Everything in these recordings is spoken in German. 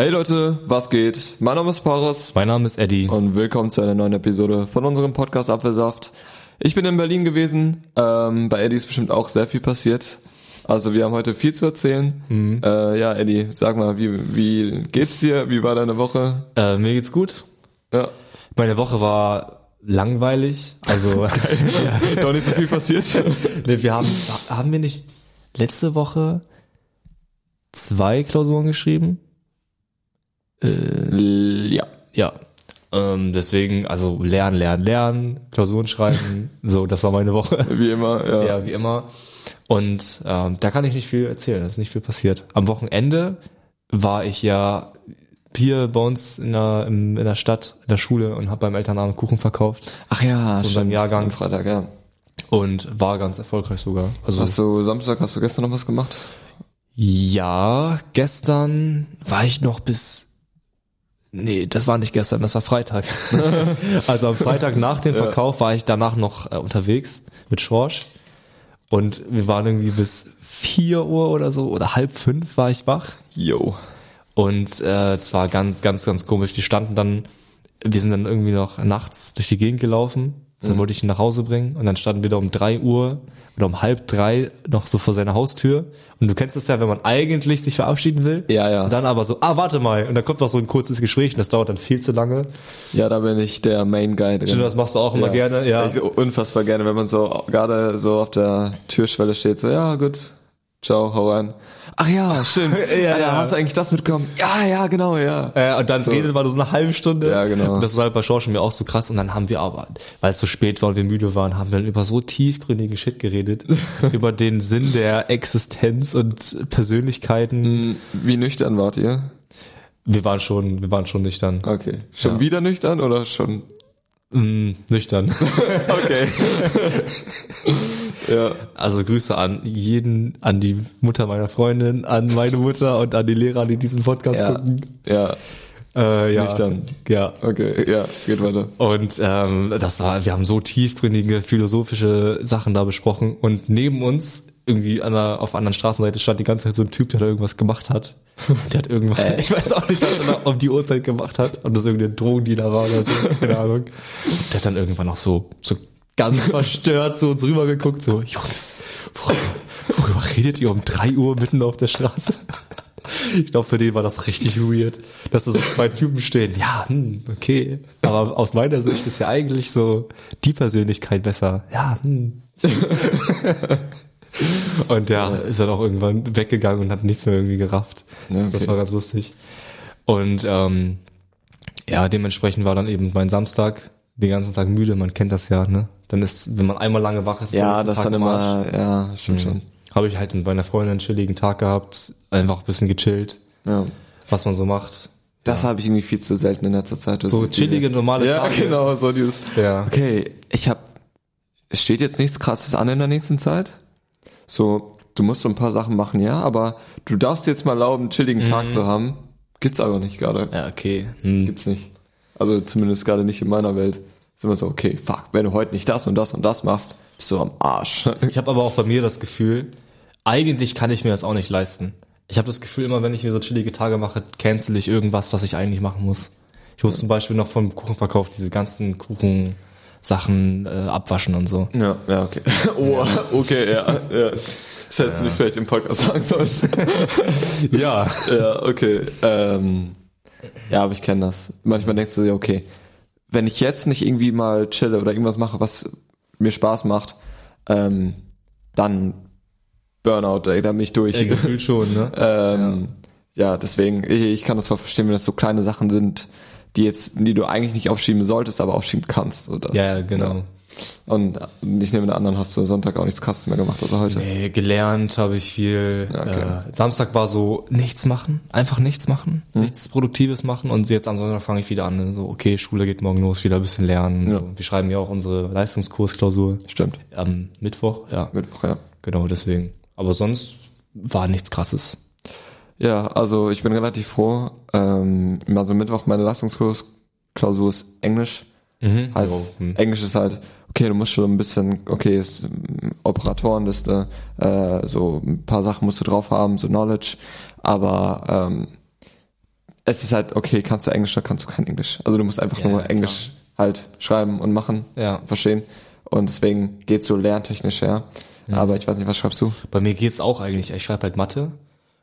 Hey Leute, was geht? Mein Name ist Paris Mein Name ist Eddie. und willkommen zu einer neuen Episode von unserem Podcast Apfelsaft. Ich bin in Berlin gewesen. Ähm, bei Eddie ist bestimmt auch sehr viel passiert. Also wir haben heute viel zu erzählen. Mhm. Äh, ja, Eddie, sag mal, wie, wie geht's dir? Wie war deine Woche? Äh, mir geht's gut. Ja, Meine Woche war langweilig. Also doch nicht so viel passiert. nee, wir haben haben wir nicht letzte Woche zwei Klausuren geschrieben? Ja. Ja. Ähm, deswegen, also lernen, lernen, lernen, Klausuren schreiben. so, das war meine Woche. Wie immer, ja. Ja, wie immer. Und ähm, da kann ich nicht viel erzählen, da ist nicht viel passiert. Am Wochenende war ich ja hier bei uns in der, in der Stadt, in der Schule und habe beim Elternabend Kuchen verkauft Ach ja, Und beim Jahrgang. Am Freitag, ja. und war ganz erfolgreich sogar. Also Hast du Samstag, hast du gestern noch was gemacht? ja, gestern war ich noch bis Nee, das war nicht gestern, das war Freitag. also am Freitag nach dem Verkauf war ich danach noch äh, unterwegs mit Schorsch und wir waren irgendwie bis vier Uhr oder so oder halb fünf war ich wach Yo. und äh, es war ganz, ganz, ganz komisch. Die standen dann, wir sind dann irgendwie noch nachts durch die Gegend gelaufen. Dann wollte ich ihn nach Hause bringen und dann standen wir da um drei Uhr oder um halb drei noch so vor seiner Haustür. Und du kennst es ja, wenn man eigentlich sich verabschieden will. Ja, ja. Und dann aber so, ah, warte mal. Und dann kommt noch so ein kurzes Gespräch und das dauert dann viel zu lange. Ja, da bin ich der Main Guy drin. Das machst du auch immer gerne, ja. Ich unfassbar gerne, wenn man so gerade so auf der Türschwelle steht, so, ja, gut, ciao, hau rein. Ach ja, stimmt. Ja, Alter, ja. Hast du eigentlich das mitgekommen? Ja, ja, genau, ja. Äh, und dann redet man so eine halbe Stunde. Ja, genau. Und das war halt bei Schorsch mir auch so krass. Und dann haben wir aber, weil es so spät war und wir müde waren, haben wir dann über so tiefgründigen Shit geredet. über den Sinn der Existenz und Persönlichkeiten. Wie nüchtern wart ihr? Wir waren schon, wir waren schon nüchtern. Okay. Schon Ja. wieder nüchtern oder schon? Mm, nüchtern. Okay. ja. Also Grüße an jeden, an die Mutter meiner Freundin, an meine Mutter und an die Lehrer, die diesen Podcast Ja. gucken. Ja. Äh, ja. Nüchtern. Ja. Okay, ja, geht weiter. Und ähm, das war, wir haben so tiefgründige philosophische Sachen da besprochen und neben uns irgendwie an der, auf der anderen Straßenseite stand die ganze Zeit so ein Typ, der da irgendwas gemacht hat. Der hat irgendwann, ich weiß auch nicht, was er um die Uhrzeit gemacht hat und das irgendein Drogendealer war oder so, keine Ahnung. Der hat dann irgendwann auch so, so ganz verstört zu uns rübergeguckt, so, Jungs, worüber, worüber redet ihr um drei Uhr mitten auf der Straße? Ich glaube, für den war das richtig weird, dass da so zwei Typen stehen. Ja, hm, okay. Aber aus meiner Sicht ist ja eigentlich so die Persönlichkeit besser. Ja, hm. Und ja, ist dann auch irgendwann weggegangen und hat nichts mehr irgendwie gerafft. Das, das okay. war ganz lustig. Und ähm, ja, dementsprechend war dann eben mein Samstag den ganzen Tag müde. Man kennt das ja, ne? Dann ist, wenn man einmal lange wach ist, Ja, das Tag dann Arsch. immer, ja, stimmt schon. Habe ich halt mit meiner Freundin einen chilligen Tag gehabt, einfach ein bisschen gechillt, Ja. was man so macht. Das habe ich irgendwie viel zu selten in letzter Zeit. Das So ist diese- chillige, normale Ja, Tage. genau, so dieses. Ja. Okay, ich habe. Es steht jetzt nichts Krasses an in der nächsten Zeit. So, du musst so ein paar Sachen machen, ja, aber du darfst jetzt mal erlauben, einen chilligen Tag zu haben. Gibt's aber nicht gerade. Ja, okay. Hm. Gibt's nicht. Also zumindest gerade nicht in meiner Welt. Ist immer so, okay, fuck, wenn du heute nicht das und das und das machst, bist du am Arsch. Ich habe aber auch bei mir das Gefühl, eigentlich kann ich mir das auch nicht leisten. Ich habe das Gefühl, immer wenn ich mir so chillige Tage mache, cancel ich irgendwas, was ich eigentlich machen muss. Ich muss zum Beispiel noch vom Kuchenverkauf diese ganzen Kuchensachen äh, abwaschen und so. Ja, ja, okay. Oh, okay, ja, ja. Das hättest du nicht vielleicht im Podcast sagen sollen. Ja. Ja, okay. Ähm, ja, aber ich kenne das. Manchmal denkst du dir, okay, wenn ich jetzt nicht irgendwie mal chille oder irgendwas mache, was mir Spaß macht, ähm, dann Burnout, ey, da bin ich durch. Ja, gefühlt schon, ne? ähm, ja. deswegen, ich, ich kann das voll verstehen, wenn das so kleine Sachen sind, die jetzt, die du eigentlich nicht aufschieben solltest, aber aufschieben kannst. So das, Ja, genau. Und ich nehme den anderen hast du Sonntag auch nichts krasses mehr gemacht, also heute. Nee, gelernt habe ich viel. Ja, okay. Äh, Samstag war so nichts machen, einfach nichts machen, Hm. nichts Produktives machen und jetzt am Sonntag fange ich wieder an. So, okay, Schule geht morgen los, wieder ein bisschen lernen. Ja. So. Wir schreiben ja auch unsere Leistungskursklausur Stimmt. am Mittwoch, ja. Mittwoch, ja. Genau, deswegen. Aber sonst war nichts krasses. Ja, also ich bin relativ froh. Ähm, also Mittwoch meine Leistungskursklausur ist Englisch. Mhm. Heißt, Jo, hm. Englisch ist halt, okay, du musst schon ein bisschen, okay, ist ähm, Operatorenliste, äh, so ein paar Sachen musst du drauf haben, so Knowledge, aber ähm, es ist halt, okay, kannst du Englisch oder kannst du kein Englisch. Also du musst einfach Ja, nur klar. Englisch halt schreiben und machen, Ja. verstehen. Und deswegen geht's so lerntechnisch, ja. Aber ich weiß nicht, was schreibst du? Bei mir geht's auch eigentlich. Ich schreibe halt Mathe.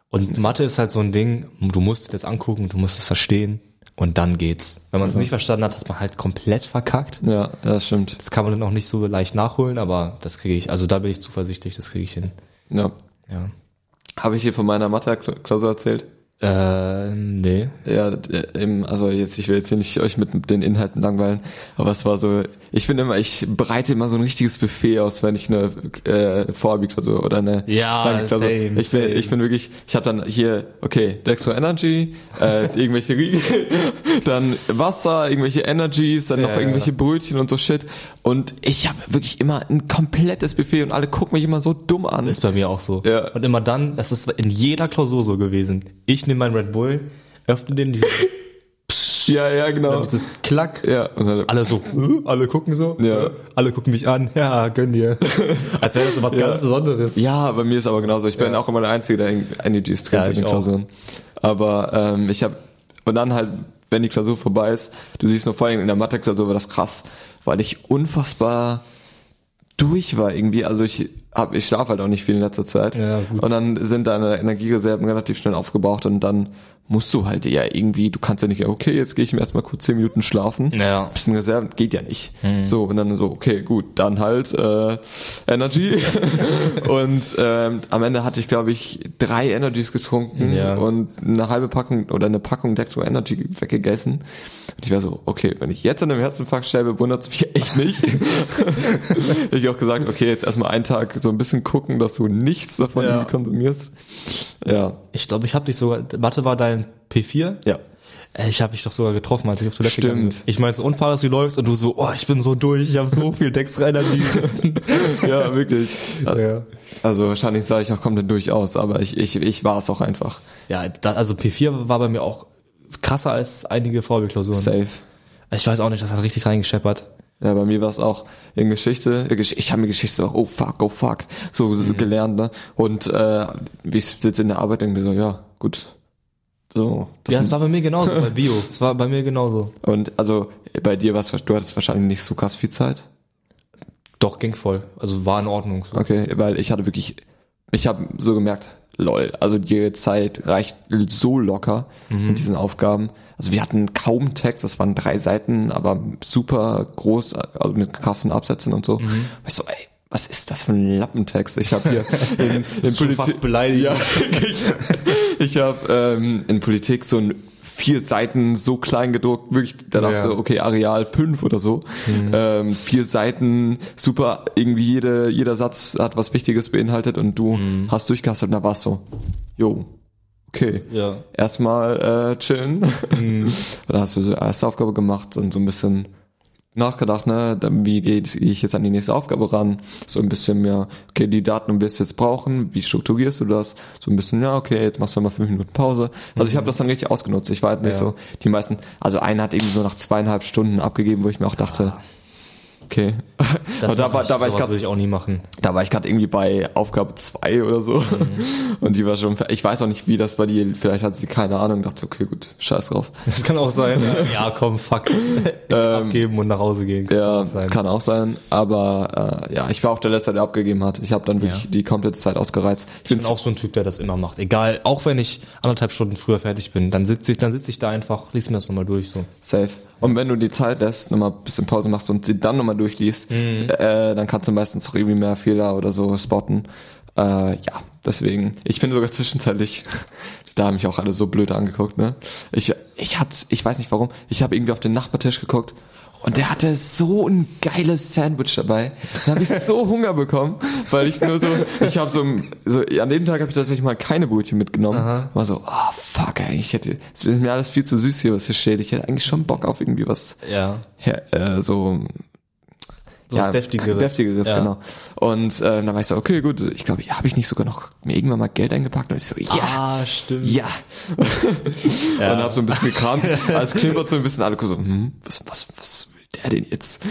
Und Mathe ist halt so ein Ding, du musst es jetzt angucken, du musst es verstehen und dann geht's. Wenn man es nicht verstanden hat, hat man halt komplett verkackt. Ja, das stimmt. Das kann man dann auch nicht so leicht nachholen, aber das kriege ich. Also da bin ich zuversichtlich, das kriege ich hin. Ja. Ja. Habe ich hier von meiner Mathe-Klausur erzählt? Ähm, nee. Ja, äh, eben, also jetzt, ich will jetzt hier nicht euch mit den Inhalten langweilen, aber es war so, ich finde immer, ich bereite immer so ein richtiges Buffet aus, wenn ich eine äh, Vorabiklausur oder eine Ja, Langklausur- same, ich bin, same. ich bin wirklich, ich habe dann hier, okay, Dextro Energy, äh, irgendwelche Riegel, dann Wasser, irgendwelche Energies, dann noch Ja, irgendwelche ja. Brötchen und so Shit und ich habe wirklich immer ein komplettes Buffet und alle gucken mich immer so dumm an. Ist bei mir auch so. Ja. Und immer dann, das ist in jeder Klausur so gewesen. Ich nehme meinen Red Bull, öffne den, dieses, Ja, ja, genau. dieses Klack. Ja, und dann, Alle so, "Hä? alle gucken so. Ja. Alle gucken mich an. Ja, gönn dir. Als wäre das so was ganz Besonderes. Ja, bei mir ist aber genauso. Ich bin auch immer der Einzige, der Energies trinkt Ja, in ich den auch. Klausuren. Aber ähm, ich habe und dann halt, wenn die Klausur vorbei ist, du siehst nur vor allem in der Mathe-Klausur war das krass, weil ich unfassbar durch war irgendwie. Also ich hab, ich schlafe halt auch nicht viel in letzter Zeit. Ja, gut. Und dann sind deine Energiereserven relativ schnell aufgebraucht und dann musst du halt ja irgendwie, du kannst ja nicht, okay, jetzt gehe ich mir erstmal kurz zehn Minuten schlafen. Ja. Bisschen Reserven, geht ja nicht. So, und dann so, okay, gut, dann halt äh, Energy. und ähm, am Ende hatte ich, glaube ich, drei Energies getrunken Ja. und eine halbe Packung oder eine Packung Dextro Energy weggegessen. Und ich war so, okay, wenn ich jetzt an einem Herzinfarkt sterbe, wundert es mich echt nicht. ich hab auch gesagt, okay, jetzt erstmal einen Tag so ein bisschen gucken, dass du nichts davon Ja. konsumierst. Ja, Ich glaube, ich habe dich sogar, Mathe war dein P4? ja. Äh, Ich habe dich doch sogar getroffen, als ich auf Toilette Stimmt. gegangen bin. Ich meinte, so, Paris, wie läufst? Und du so, oh, ich bin so durch, ich habe so viel Dextra Energy. ja, wirklich. ja. Also wahrscheinlich sah ich auch komplett durchaus, aber ich, ich, ich war es auch einfach. ja, da, also P4 war bei mir auch krasser als einige Vorbildklausuren. Safe. Ich weiß auch nicht, das hat richtig reingescheppert. Ja, bei mir war es auch in Geschichte. Gesch- Ich habe mir Geschichte so, oh fuck, oh fuck, so, so Mhm. gelernt, ne? Und äh, wie ich sitze in der Arbeit, denke mir so, ja, gut. So. Das ja, es war bei mir genauso, bei Bio. Es war bei mir genauso. und also bei dir war's, du hattest wahrscheinlich nicht so krass viel Zeit. Doch, ging voll. Also war in Ordnung. So. Okay, weil ich hatte wirklich, ich habe so gemerkt, lol, also die Zeit reicht so locker mit diesen Aufgaben. Also wir hatten kaum Text, das waren drei Seiten, aber super groß, also mit krassen Absätzen und so. Mhm. Ich so, ey, was ist das für ein Lappentext? Ich habe hier in, in beleidigend. Ja, ich, ich habe ähm, in Politik so ein vier Seiten so klein gedruckt, wirklich danach Ja. so, okay, Areal 5 oder so. Ähm, vier Seiten, super, irgendwie jede, jeder Satz hat was Wichtiges beinhaltet und du hast durchgehastet und da warst so, jo, okay. Ja. Erstmal äh, chillen. Und dann hast du so erste Aufgabe gemacht und so ein bisschen nachgedacht, ne, dann wie gehe ich jetzt an die nächste Aufgabe ran? So ein bisschen mehr, okay, die Daten wirst du jetzt brauchen, wie strukturierst du das? So ein bisschen, ja, okay, jetzt machst du mal fünf Minuten Pause. Also ich habe das dann richtig ausgenutzt. Ich war halt nicht Ja. so, die meisten, also einer hat irgendwie so nach zweieinhalb Stunden abgegeben, wo ich mir auch dachte, okay. Das Aber da war, da war ich würde ich auch nie machen. da war ich gerade irgendwie bei Aufgabe zwei oder so. Und die war schon, ich weiß auch nicht, wie das bei dir, vielleicht hat sie keine Ahnung, dachte, okay, gut, scheiß drauf. Das kann auch sein. ja, komm, fuck. Abgeben und nach Hause gehen. Kann Ja, sein. kann auch sein. Aber äh, ja, ich war auch der Letzte, der abgegeben hat. Ich habe dann wirklich Ja. die komplette Zeit ausgereizt. Ich Ich bin auch so ein Typ, der das immer macht. Egal, auch wenn ich anderthalb Stunden früher fertig bin, dann sitze ich, dann sitze ich da einfach, lies mir das nochmal durch so. safe. Und wenn du die Zeit lässt, nochmal ein bisschen Pause machst und sie dann nochmal durchliest, Mhm. äh, dann kannst du meistens auch irgendwie mehr Fehler oder so spotten. Äh, ja, deswegen. Ich bin sogar zwischenzeitlich, da haben mich auch alle so blöd angeguckt, ne? Ich, ich hatte, ich weiß nicht warum, ich habe irgendwie auf den Nachbartisch geguckt und der hatte so ein geiles Sandwich dabei. Da habe ich so Hunger bekommen, weil ich nur so, ich habe so, so, an dem Tag habe ich tatsächlich mal keine Brötchen mitgenommen. War so, oh fuck, ey, ich hätte, es ist mir alles viel zu süß hier, was hier steht. Ich hätte eigentlich schon Bock auf irgendwie was, Ja. äh, so So was Deftigeres. Deftigeres, ja. genau. Und äh, dann war ich so, okay, gut, ich glaube, ja, habe ich nicht sogar noch mir irgendwann mal Geld eingepackt? Und ich so, ja, Ah, stimmt. ja. Ja. Und hab so ein bisschen gekramt. Also es klimpert so ein bisschen, alle so, hm, was, was, was der denn jetzt?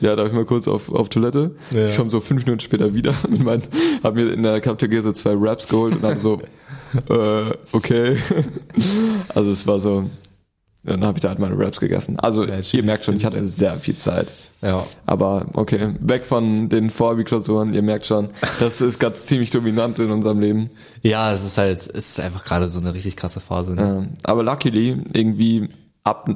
Ja, da hab ich mal kurz auf, auf Toilette. Ja. Ich komme so fünf Minuten später wieder mit meinen, hab mir in der Cafeteria so zwei Raps geholt und hab so äh, okay. also es war so, dann habe ich da halt meine Raps gegessen. Also Ja, ihr merkt schon, ich hatte sehr viel Zeit. Ja. Aber okay, weg von den Vorbi-Klausuren, ihr merkt schon, das ist ganz ziemlich dominant in unserem Leben. Ja, es ist halt, es ist einfach gerade so eine richtig krasse Phase. Ne? Ähm, aber luckily, irgendwie ab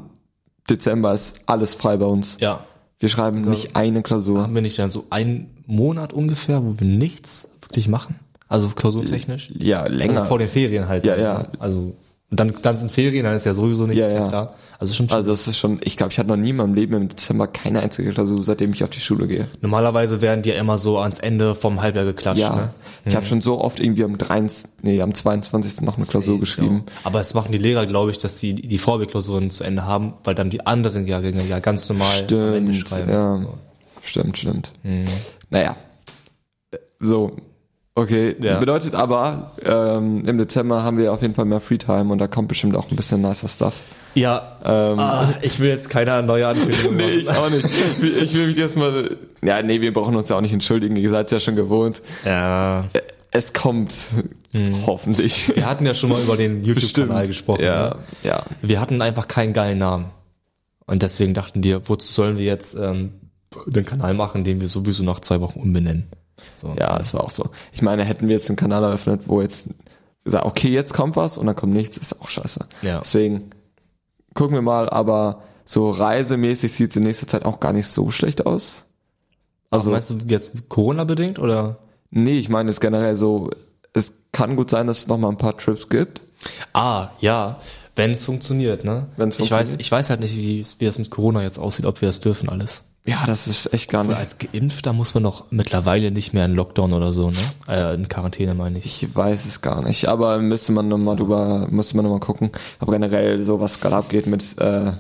Dezember ist alles frei bei uns. Ja. Wir schreiben nicht eine Klausur. Haben wir nicht dann so einen Monat ungefähr, wo wir nichts wirklich machen? Also klausurtechnisch? Ja, länger. Also vor den Ferien halt. Ja, ne? ja. Also, und dann, dann sind Ferien, dann ist ja sowieso nichts Ja, ja. klar. Also schon Also das ist schon, ich glaube, ich hatte noch nie in meinem Leben im Dezember keine einzige Klausur, seitdem ich auf die Schule gehe. Normalerweise werden die ja immer so ans Ende vom Halbjahr geklatscht. Ja, Ne? ich habe schon so oft irgendwie am 23, nee, am 22. noch eine Klausur geschrieben. Aber es machen die Lehrer, glaube ich, dass die die Vorbeklausuren zu Ende haben, weil dann die anderen Jahrgänge ja ganz normal am Ende Stimmt, schreiben. ja. So. Stimmt, stimmt. Naja, so, okay. Ja. Bedeutet aber, ähm, im Dezember haben wir auf jeden Fall mehr Freetime und da kommt bestimmt auch ein bisschen nicer Stuff. Ja, Ähm, ah, ich will jetzt keine neue Ankündigung Nee, ich auch nicht. Ich will mich erstmal, ja, nee, wir brauchen uns ja auch nicht entschuldigen, ihr seid ja schon gewohnt. Ja, Es kommt, hoffentlich. wir hatten ja schon mal über den YouTube-Kanal gesprochen. Ja, Ne? ja. Wir hatten einfach keinen geilen Namen. Und deswegen dachten wir, wozu sollen wir jetzt ähm, den Kanal machen, den wir sowieso nach zwei Wochen umbenennen? So. Ja, es war auch so. Ich meine, hätten wir jetzt einen Kanal eröffnet, wo jetzt gesagt, okay, jetzt kommt was und dann kommt nichts, ist auch scheiße. Ja. Deswegen gucken wir mal, aber so reisemäßig sieht es in nächster Zeit auch gar nicht so schlecht aus. Also Also, meinst du jetzt Corona-bedingt oder? nee, ich meine es generell so, es kann gut sein, dass es noch mal ein paar Trips gibt. Ah, ja, wenn es funktioniert, ne? Wenn's ich weiß, funktioniert. ich weiß halt nicht, wie es wie es mit Corona jetzt aussieht, ob wir das dürfen alles. Ja, das ist echt gar nicht. als Geimpfter muss man doch mittlerweile nicht mehr in Lockdown oder so, ne? Äh, in Quarantäne meine ich. Ich weiß es gar nicht, aber müsste man nochmal drüber, müsste man nochmal gucken. Aber generell so, was gerade abgeht mit, äh,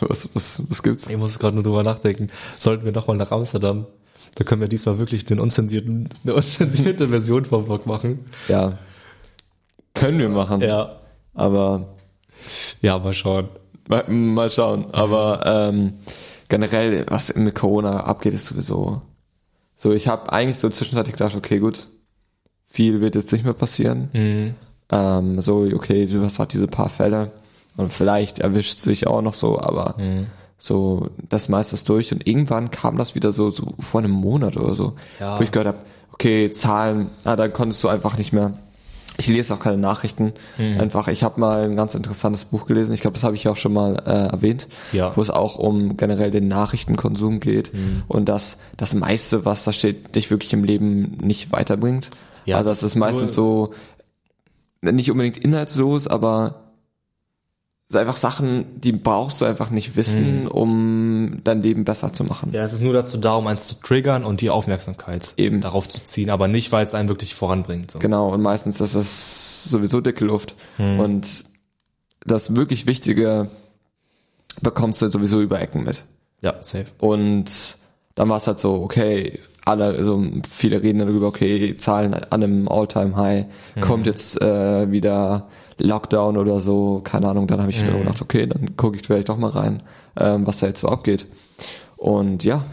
was, was, was gibt's? Ich muss gerade nur drüber nachdenken. Sollten wir noch mal nach Amsterdam? Da können wir diesmal wirklich eine unzensierte Version vom Vlog machen. Ja. Können wir machen. Ja. Aber Ja, mal schauen. mal, mal schauen. Aber ähm, generell, was mit Corona abgeht, ist sowieso. So, ich habe eigentlich so zwischenzeitlich gedacht, okay, gut, viel wird jetzt nicht mehr passieren. Mhm. Ähm, so, okay, du hast halt diese paar Fälle und vielleicht erwischt sich auch noch so, aber Mhm. so das meiste ist durch und irgendwann kam das wieder so, so vor einem Monat oder so, Ja. wo ich gehört habe, okay, Zahlen, ah, dann konntest du einfach nicht mehr. Ich lese auch keine Nachrichten. Mhm. Einfach, ich habe mal ein ganz interessantes Buch gelesen. Ich glaube, das habe ich auch schon mal äh, erwähnt, Ja. wo es auch um generell den Nachrichtenkonsum geht Mhm. und dass das meiste, was da steht, dich wirklich im Leben nicht weiterbringt. Ja, also das ist meistens so nicht unbedingt inhaltslos, aber einfach Sachen, die brauchst du einfach nicht wissen, um dein Leben besser zu machen. Ja, es ist nur dazu da, um eins zu triggern und die Aufmerksamkeit Eben. darauf zu ziehen, aber nicht, weil es einen wirklich voranbringt. So. Genau, und meistens ist es sowieso dicke Luft. Hm. Und das wirklich Wichtige bekommst du sowieso über Ecken mit. Ja, safe. Und dann war es halt so, okay, alle, also viele reden darüber, okay, Zahlen an einem All-Time-High, kommt jetzt äh, wieder Lockdown oder so, keine Ahnung, dann habe ich mir gedacht, okay, dann gucke ich vielleicht doch mal rein, ähm, was da jetzt so abgeht. Und ja,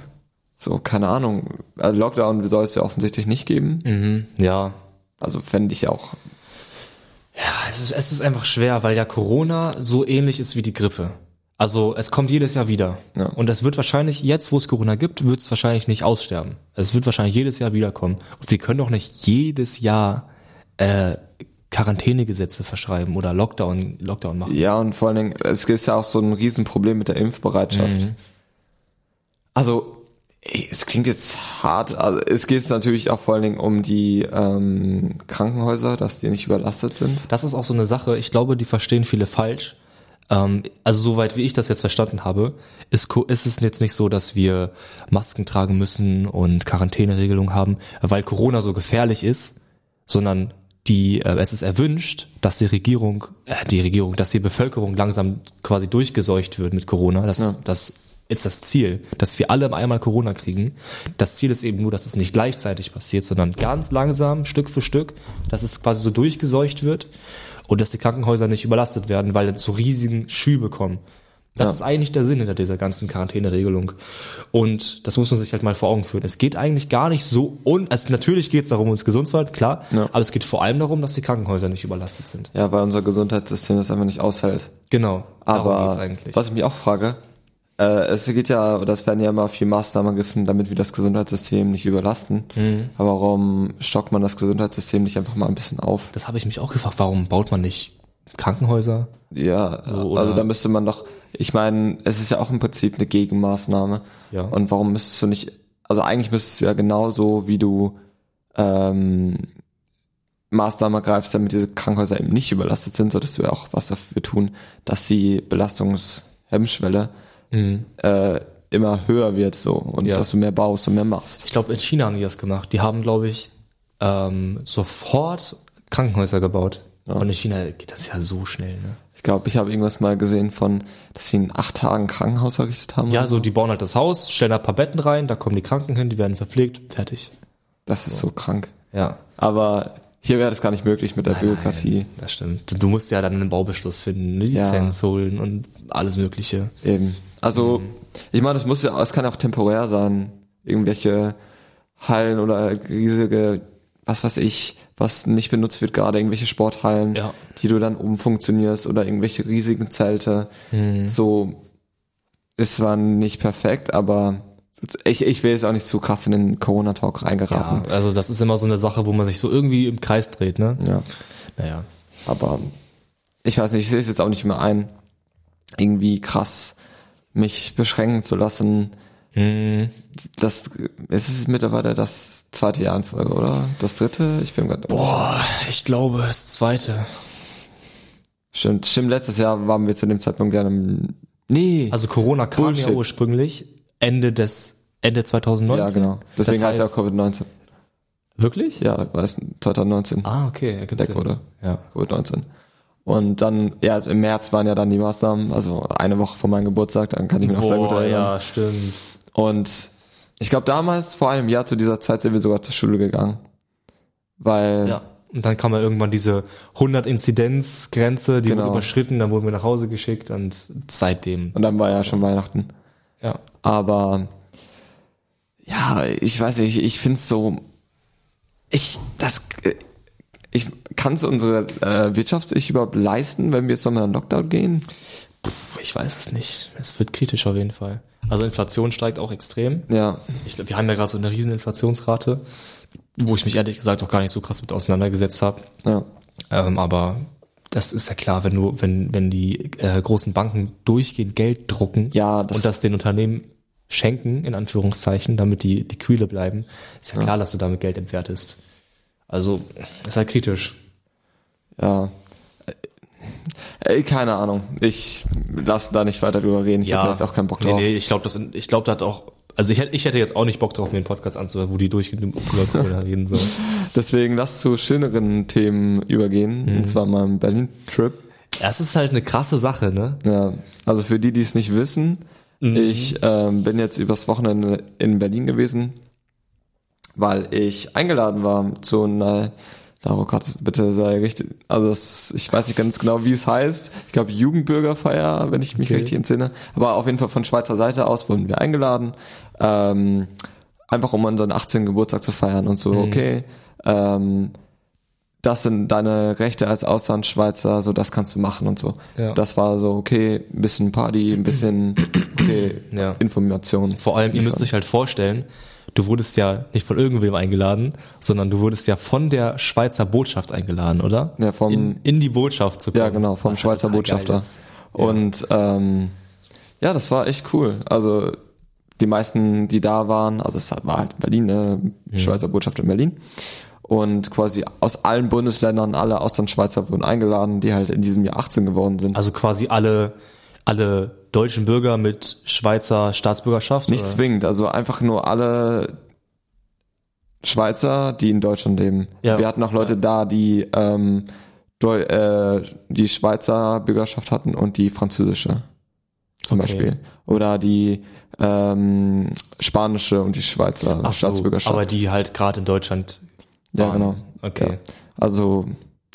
so, keine Ahnung, also Lockdown soll es ja offensichtlich nicht geben, Mhm. Ja. also fände ich auch, Ja, es ist, es ist einfach schwer, weil ja Corona so ähnlich ist wie die Grippe. Also es kommt jedes Jahr wieder. Ja. Und es wird wahrscheinlich, jetzt wo es Corona gibt, wird es wahrscheinlich nicht aussterben. Es wird wahrscheinlich jedes Jahr wiederkommen. Und wir können doch nicht jedes Jahr äh, Quarantänegesetze verschreiben oder Lockdown, Lockdown machen. Ja, und vor allen Dingen, es ist ja auch so ein Riesenproblem mit der Impfbereitschaft. Also, ey, es klingt jetzt hart, also es geht natürlich auch vor allen Dingen um die ähm, Krankenhäuser, dass die nicht überlastet sind. Das ist auch so eine Sache, ich glaube, die verstehen viele falsch. Ähm, also soweit wie ich das jetzt verstanden habe, ist, ist es jetzt nicht so, dass wir Masken tragen müssen und Quarantäneregelungen haben, weil Corona so gefährlich ist, sondern die, äh, es ist erwünscht, dass die Regierung, äh, die Regierung, dass die Bevölkerung langsam quasi durchgeseucht wird mit Corona. Das, das ist das Ziel, dass wir alle einmal Corona kriegen. Das Ziel ist eben nur, dass es nicht gleichzeitig passiert, sondern ganz langsam, Stück für Stück, dass es quasi so durchgeseucht wird und dass die Krankenhäuser nicht überlastet werden, weil dann so riesigen Schübe kommen. Das Ja. ist eigentlich der Sinn hinter dieser ganzen Quarantäneregelung. Und das muss man sich halt mal vor Augen führen. Es geht eigentlich gar nicht so un, also natürlich geht es darum, uns gesund zu halten, klar, Ja. aber es geht vor allem darum, dass die Krankenhäuser nicht überlastet sind. Ja, weil unser Gesundheitssystem das einfach nicht aushält. Genau. Aber geht's eigentlich. was ich mich auch frage, äh, es geht ja, es werden ja immer viel Maßnahmen ergriffen, damit wir das Gesundheitssystem nicht überlasten. Mhm. Aber warum stockt man das Gesundheitssystem nicht einfach mal ein bisschen auf? Das habe ich mich auch gefragt, warum baut man nicht Krankenhäuser? Ja, So, also da müsste man doch, ich meine, es ist ja auch im Prinzip eine Gegenmaßnahme. Ja. Und warum müsstest du nicht, also eigentlich müsstest du ja genauso, wie du ähm, Maßnahmen ergreifst, damit diese Krankenhäuser eben nicht überlastet sind, solltest du ja auch was dafür tun, dass die Belastungshemmschwelle äh, immer höher wird so und Mhm. Ja. dass du mehr baust und mehr machst. Ich glaube, in China haben die das gemacht. Die haben, glaube ich, ähm, sofort Krankenhäuser gebaut. Und in China geht das ja so schnell, ne? Ich glaube, ich habe irgendwas mal gesehen von, dass sie in acht Tagen ein Krankenhaus errichtet haben. Ja, so die bauen halt das Haus, stellen da ein paar Betten rein, da kommen die Kranken hin, die werden verpflegt, fertig. Das ist so krank. Ja. Aber hier wäre das gar nicht möglich mit der Bürokratie. Nein, das stimmt. Du musst ja dann einen Baubeschluss finden, eine Ja. Lizenz holen und alles Mögliche. Eben. Also, ich meine, es muss ja, es kann ja auch temporär sein. Irgendwelche Hallen oder riesige, was weiß ich, was nicht benutzt wird gerade, irgendwelche Sporthallen, Ja. die du dann umfunktionierst oder irgendwelche riesigen Zelte. So, es war nicht perfekt, aber ich, ich will jetzt auch nicht zu krass in den Corona-Talk Ja, reingeraten. also das ist immer so eine Sache, wo man sich so irgendwie im Kreis dreht, ne? Ja. Naja. Aber ich weiß nicht, ich sehe es jetzt auch nicht mehr ein, irgendwie krass mich beschränken zu lassen. Hm. Das es ist mittlerweile das zweite Jahr in Folge, oder? Das dritte? Ich bin gerade. Boah, ich glaube, das zweite. Stimmt, stimmt. Letztes Jahr waren wir zu dem Zeitpunkt ja im. Nee. Also Corona kam Bullshit. ja ursprünglich Ende des Ende 2019. ja, genau. Deswegen Das heißt ja auch Covid-19. Wirklich? Ja, weil es 2019 Ah, okay, ergibt Sinn. wurde. Ja. Covid-19. Und dann, ja, im März waren ja dann die Maßnahmen, also eine Woche vor meinem Geburtstag, dann kann ich mich noch sehr gut erinnern. ja, stimmt. Und ich glaube, damals, vor einem Jahr zu dieser Zeit, sind wir sogar zur Schule gegangen. Weil, Ja. Und dann kam ja irgendwann diese 100 Inzidenzgrenze, die Genau. wurde überschritten, dann wurden wir nach Hause geschickt und seitdem. und dann war ja schon Weihnachten. Ja. Aber, ja, ich weiß nicht, ich find's so, ich, das, ich, kann's unsere äh, Wirtschaft sich überhaupt leisten, wenn wir jetzt nochmal in den Lockdown gehen? Ich weiß es nicht. Es wird kritisch auf jeden Fall. Also Inflation steigt auch extrem. Ja, Ich glaube, wir haben ja gerade so eine riesen Inflationsrate, wo ich mich ehrlich gesagt auch gar nicht so krass mit auseinandergesetzt habe. ja, Ähm, aber das ist ja klar, wenn du, wenn, wenn die äh, großen Banken durchgehend Geld drucken Ja, das- und das den Unternehmen schenken, in Anführungszeichen, damit die, die Kühle bleiben, ist ja, klar, dass du damit Geld entwertest. Also, ist halt kritisch. ja. Äh, keine Ahnung. Ich lass da nicht weiter drüber reden. Ich hab da jetzt auch keinen Bock drauf. Nee, nee, ich glaube, das, ich glaube, da hat auch, also ich hätte, ich hätte jetzt auch nicht Bock drauf, mir einen Podcast anzuhören, wo die durchgehend über Corona reden, so. Deswegen lass zu schöneren Themen übergehen. Mhm. Und zwar meinem Berlin-Trip. Ja, es ist halt eine krasse Sache, ne? Ja, also für die, die es nicht wissen, Mhm. ich ähm, bin jetzt übers Wochenende in Berlin gewesen, weil ich eingeladen war zu einer, Laura, Gott, bitte sei richtig, also das, ich weiß nicht ganz genau, wie es heißt. Ich glaube Jugendbürgerfeier, wenn ich mich Okay. richtig entsinne. Aber auf jeden Fall von Schweizer Seite aus wurden wir eingeladen, ähm, einfach um unseren 18. Geburtstag zu feiern und so, Mhm. okay, ähm, das sind deine Rechte als Auslandsschweizer, so das kannst du machen und so. Ja. Das war so, okay, ein bisschen Party, ein bisschen okay, Ja. Information. Vor allem, ihr müsst euch halt vorstellen, du wurdest ja nicht von irgendwem eingeladen, sondern du wurdest ja von der Schweizer Botschaft eingeladen, oder? Ja, vom- in, in die Botschaft zu kommen. Ja, genau, vom Was Schweizer Botschafter. ist. Und ähm, ja, das war echt cool. Also die meisten, die da waren, also es war halt in Berlin, ne? Mhm. Schweizer Botschaft in Berlin. Und quasi aus allen Bundesländern, alle Auslandsschweizer wurden eingeladen, die halt in diesem Jahr 18 geworden sind. Also quasi alle, alle deutschen Bürger mit Schweizer Staatsbürgerschaft? Nicht oder? zwingend, also einfach nur alle Schweizer, die in Deutschland leben. Ja. Wir hatten auch Leute da, die ähm, Deu äh, die Schweizer Bürgerschaft hatten und die französische zum Okay. Beispiel. Oder die ähm, spanische und die Schweizer Ach so, Staatsbürgerschaft. aber die halt gerade in Deutschland ja, waren. genau. Okay. Ja. Also,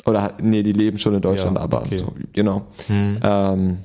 oder nee, die leben schon in Deutschland, Ja, aber okay. so, genau. Hm. Ähm,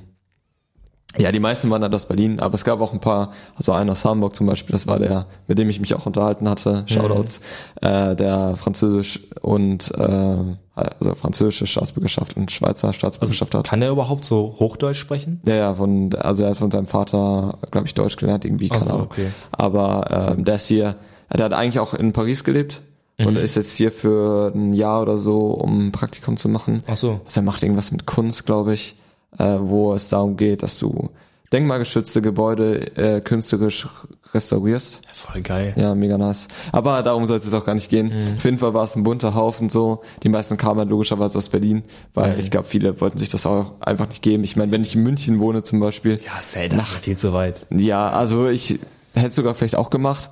Ja, die meisten waren halt aus Berlin, aber es gab auch ein paar, also einer aus Hamburg zum Beispiel, das war der, mit dem ich mich auch unterhalten hatte, Shoutouts, äh, der Französisch und äh, also französische Staatsbürgerschaft und Schweizer Staatsbürgerschaft hat. Kann er überhaupt so Hochdeutsch sprechen? Ja, ja, von, also er hat von seinem Vater, glaube ich, Deutsch gelernt, irgendwie, keine so, Ahnung. okay. Aber ähm, der ist hier, der hat eigentlich auch in Paris gelebt Mhm. und ist jetzt hier für ein Jahr oder so, um ein Praktikum zu machen. Ach so. Also er macht irgendwas mit Kunst, glaube ich, äh, wo es darum geht, dass du denkmalgeschützte Gebäude äh, künstlerisch restaurierst. Voll geil. Ja, mega nice. Aber darum soll es jetzt auch gar nicht gehen. Mhm. Auf jeden Fall war es ein bunter Haufen so. Die meisten kamen halt logischerweise aus Berlin, weil Mhm. ich glaube, viele wollten sich das auch einfach nicht geben. Ich meine, wenn ich in München wohne zum Beispiel, Ja, say, das ist ja viel zu weit. ja, also ich hätte es sogar vielleicht auch gemacht,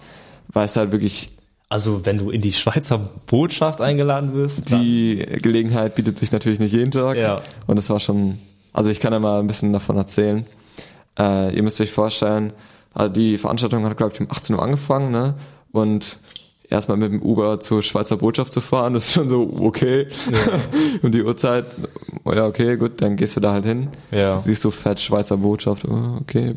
weil es halt wirklich Also, wenn du in die Schweizer Botschaft eingeladen wirst, die Gelegenheit bietet sich natürlich nicht jeden Tag. Ja. Und es war schon, also ich kann ja mal ein bisschen davon erzählen. Äh, ihr müsst euch vorstellen, also die Veranstaltung hat, glaube ich, um 18 Uhr angefangen, ne? Und erstmal mit dem Uber zur Schweizer Botschaft zu fahren, ist schon so, okay. Und die Uhrzeit, oh ja, okay, gut, dann gehst du da halt hin. Ja. Siehst du fett Schweizer Botschaft, oh, okay.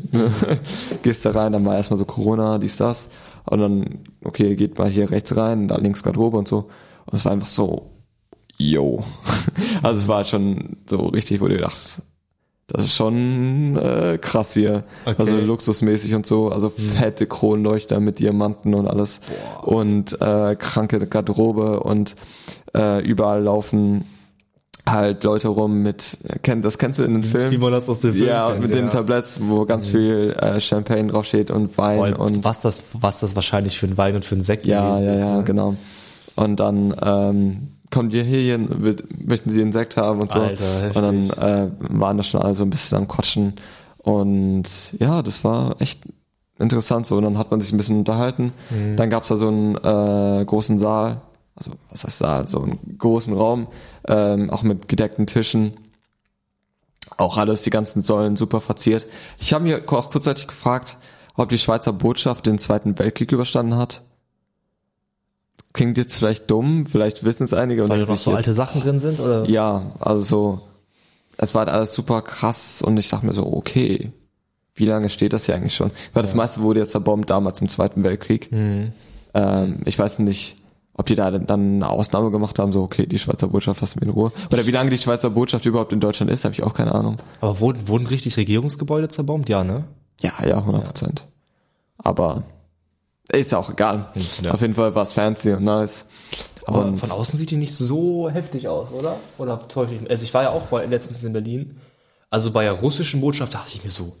gehst da rein, dann war erstmal so Corona, dies, das. Und dann, okay, geht mal hier rechts rein, da links Garderobe und so. Und es war einfach so, yo. Also es war halt schon so richtig, wo du dachtest, das ist schon äh, krass hier. Okay. Also luxusmäßig und so. Also fette Kronleuchter mit Diamanten und alles. Und äh, kranke Garderobe und äh, überall laufen halt Leute rum mit, kennt, das kennst du in den Filmen? wie man das aus dem Film ja, kennt, mit den ja. Tabletts, wo ganz viel äh, Champagne draufsteht und Wein Vor allem, und was das, was das wahrscheinlich für ein Wein und für ein Sekt ja, ja, ist. ja, ne? genau. Und dann ähm, kommt ihr hierhin, wird, möchten sie Insekt haben und so. Alter, und dann äh, waren da schon alle so ein bisschen am Quatschen. Und ja, das war echt interessant so. Und dann hat man sich ein bisschen unterhalten. Mhm. Dann gab's da so einen äh, großen Saal, also was heißt Saal, so einen großen Raum, ähm, auch mit gedeckten Tischen. Auch alles, die ganzen Säulen super verziert. Ich habe mir auch kurzzeitig gefragt, ob die Schweizer Botschaft den Zweiten Weltkrieg überstanden hat. Klingt jetzt vielleicht dumm, vielleicht wissen es einige. und Weil da noch so alte Sachen drin sind, oder? ja, also so, es war halt alles super krass und ich dachte mir so, okay, wie lange steht das hier eigentlich schon? Weil das meiste wurde jetzt zerbombt damals im Zweiten Weltkrieg. Mhm. Ähm, ich weiß nicht, ob die da dann eine Ausnahme gemacht haben, so, okay, die Schweizer Botschaft lassen wir in Ruhe. Oder wie lange die Schweizer Botschaft überhaupt in Deutschland ist, habe ich auch keine Ahnung. Aber wurden, wurden richtig Regierungsgebäude zerbombt? Ja, ne? Ja, ja, 100 Prozent. Aber ist ja auch egal. Ja. Auf jeden Fall war es fancy und nice. Aber und von außen sieht die nicht so heftig aus, oder? Oder täusche ich mich? Also ich war ja auch mal letztens in Berlin. Also bei der russischen Botschaft dachte ich mir so,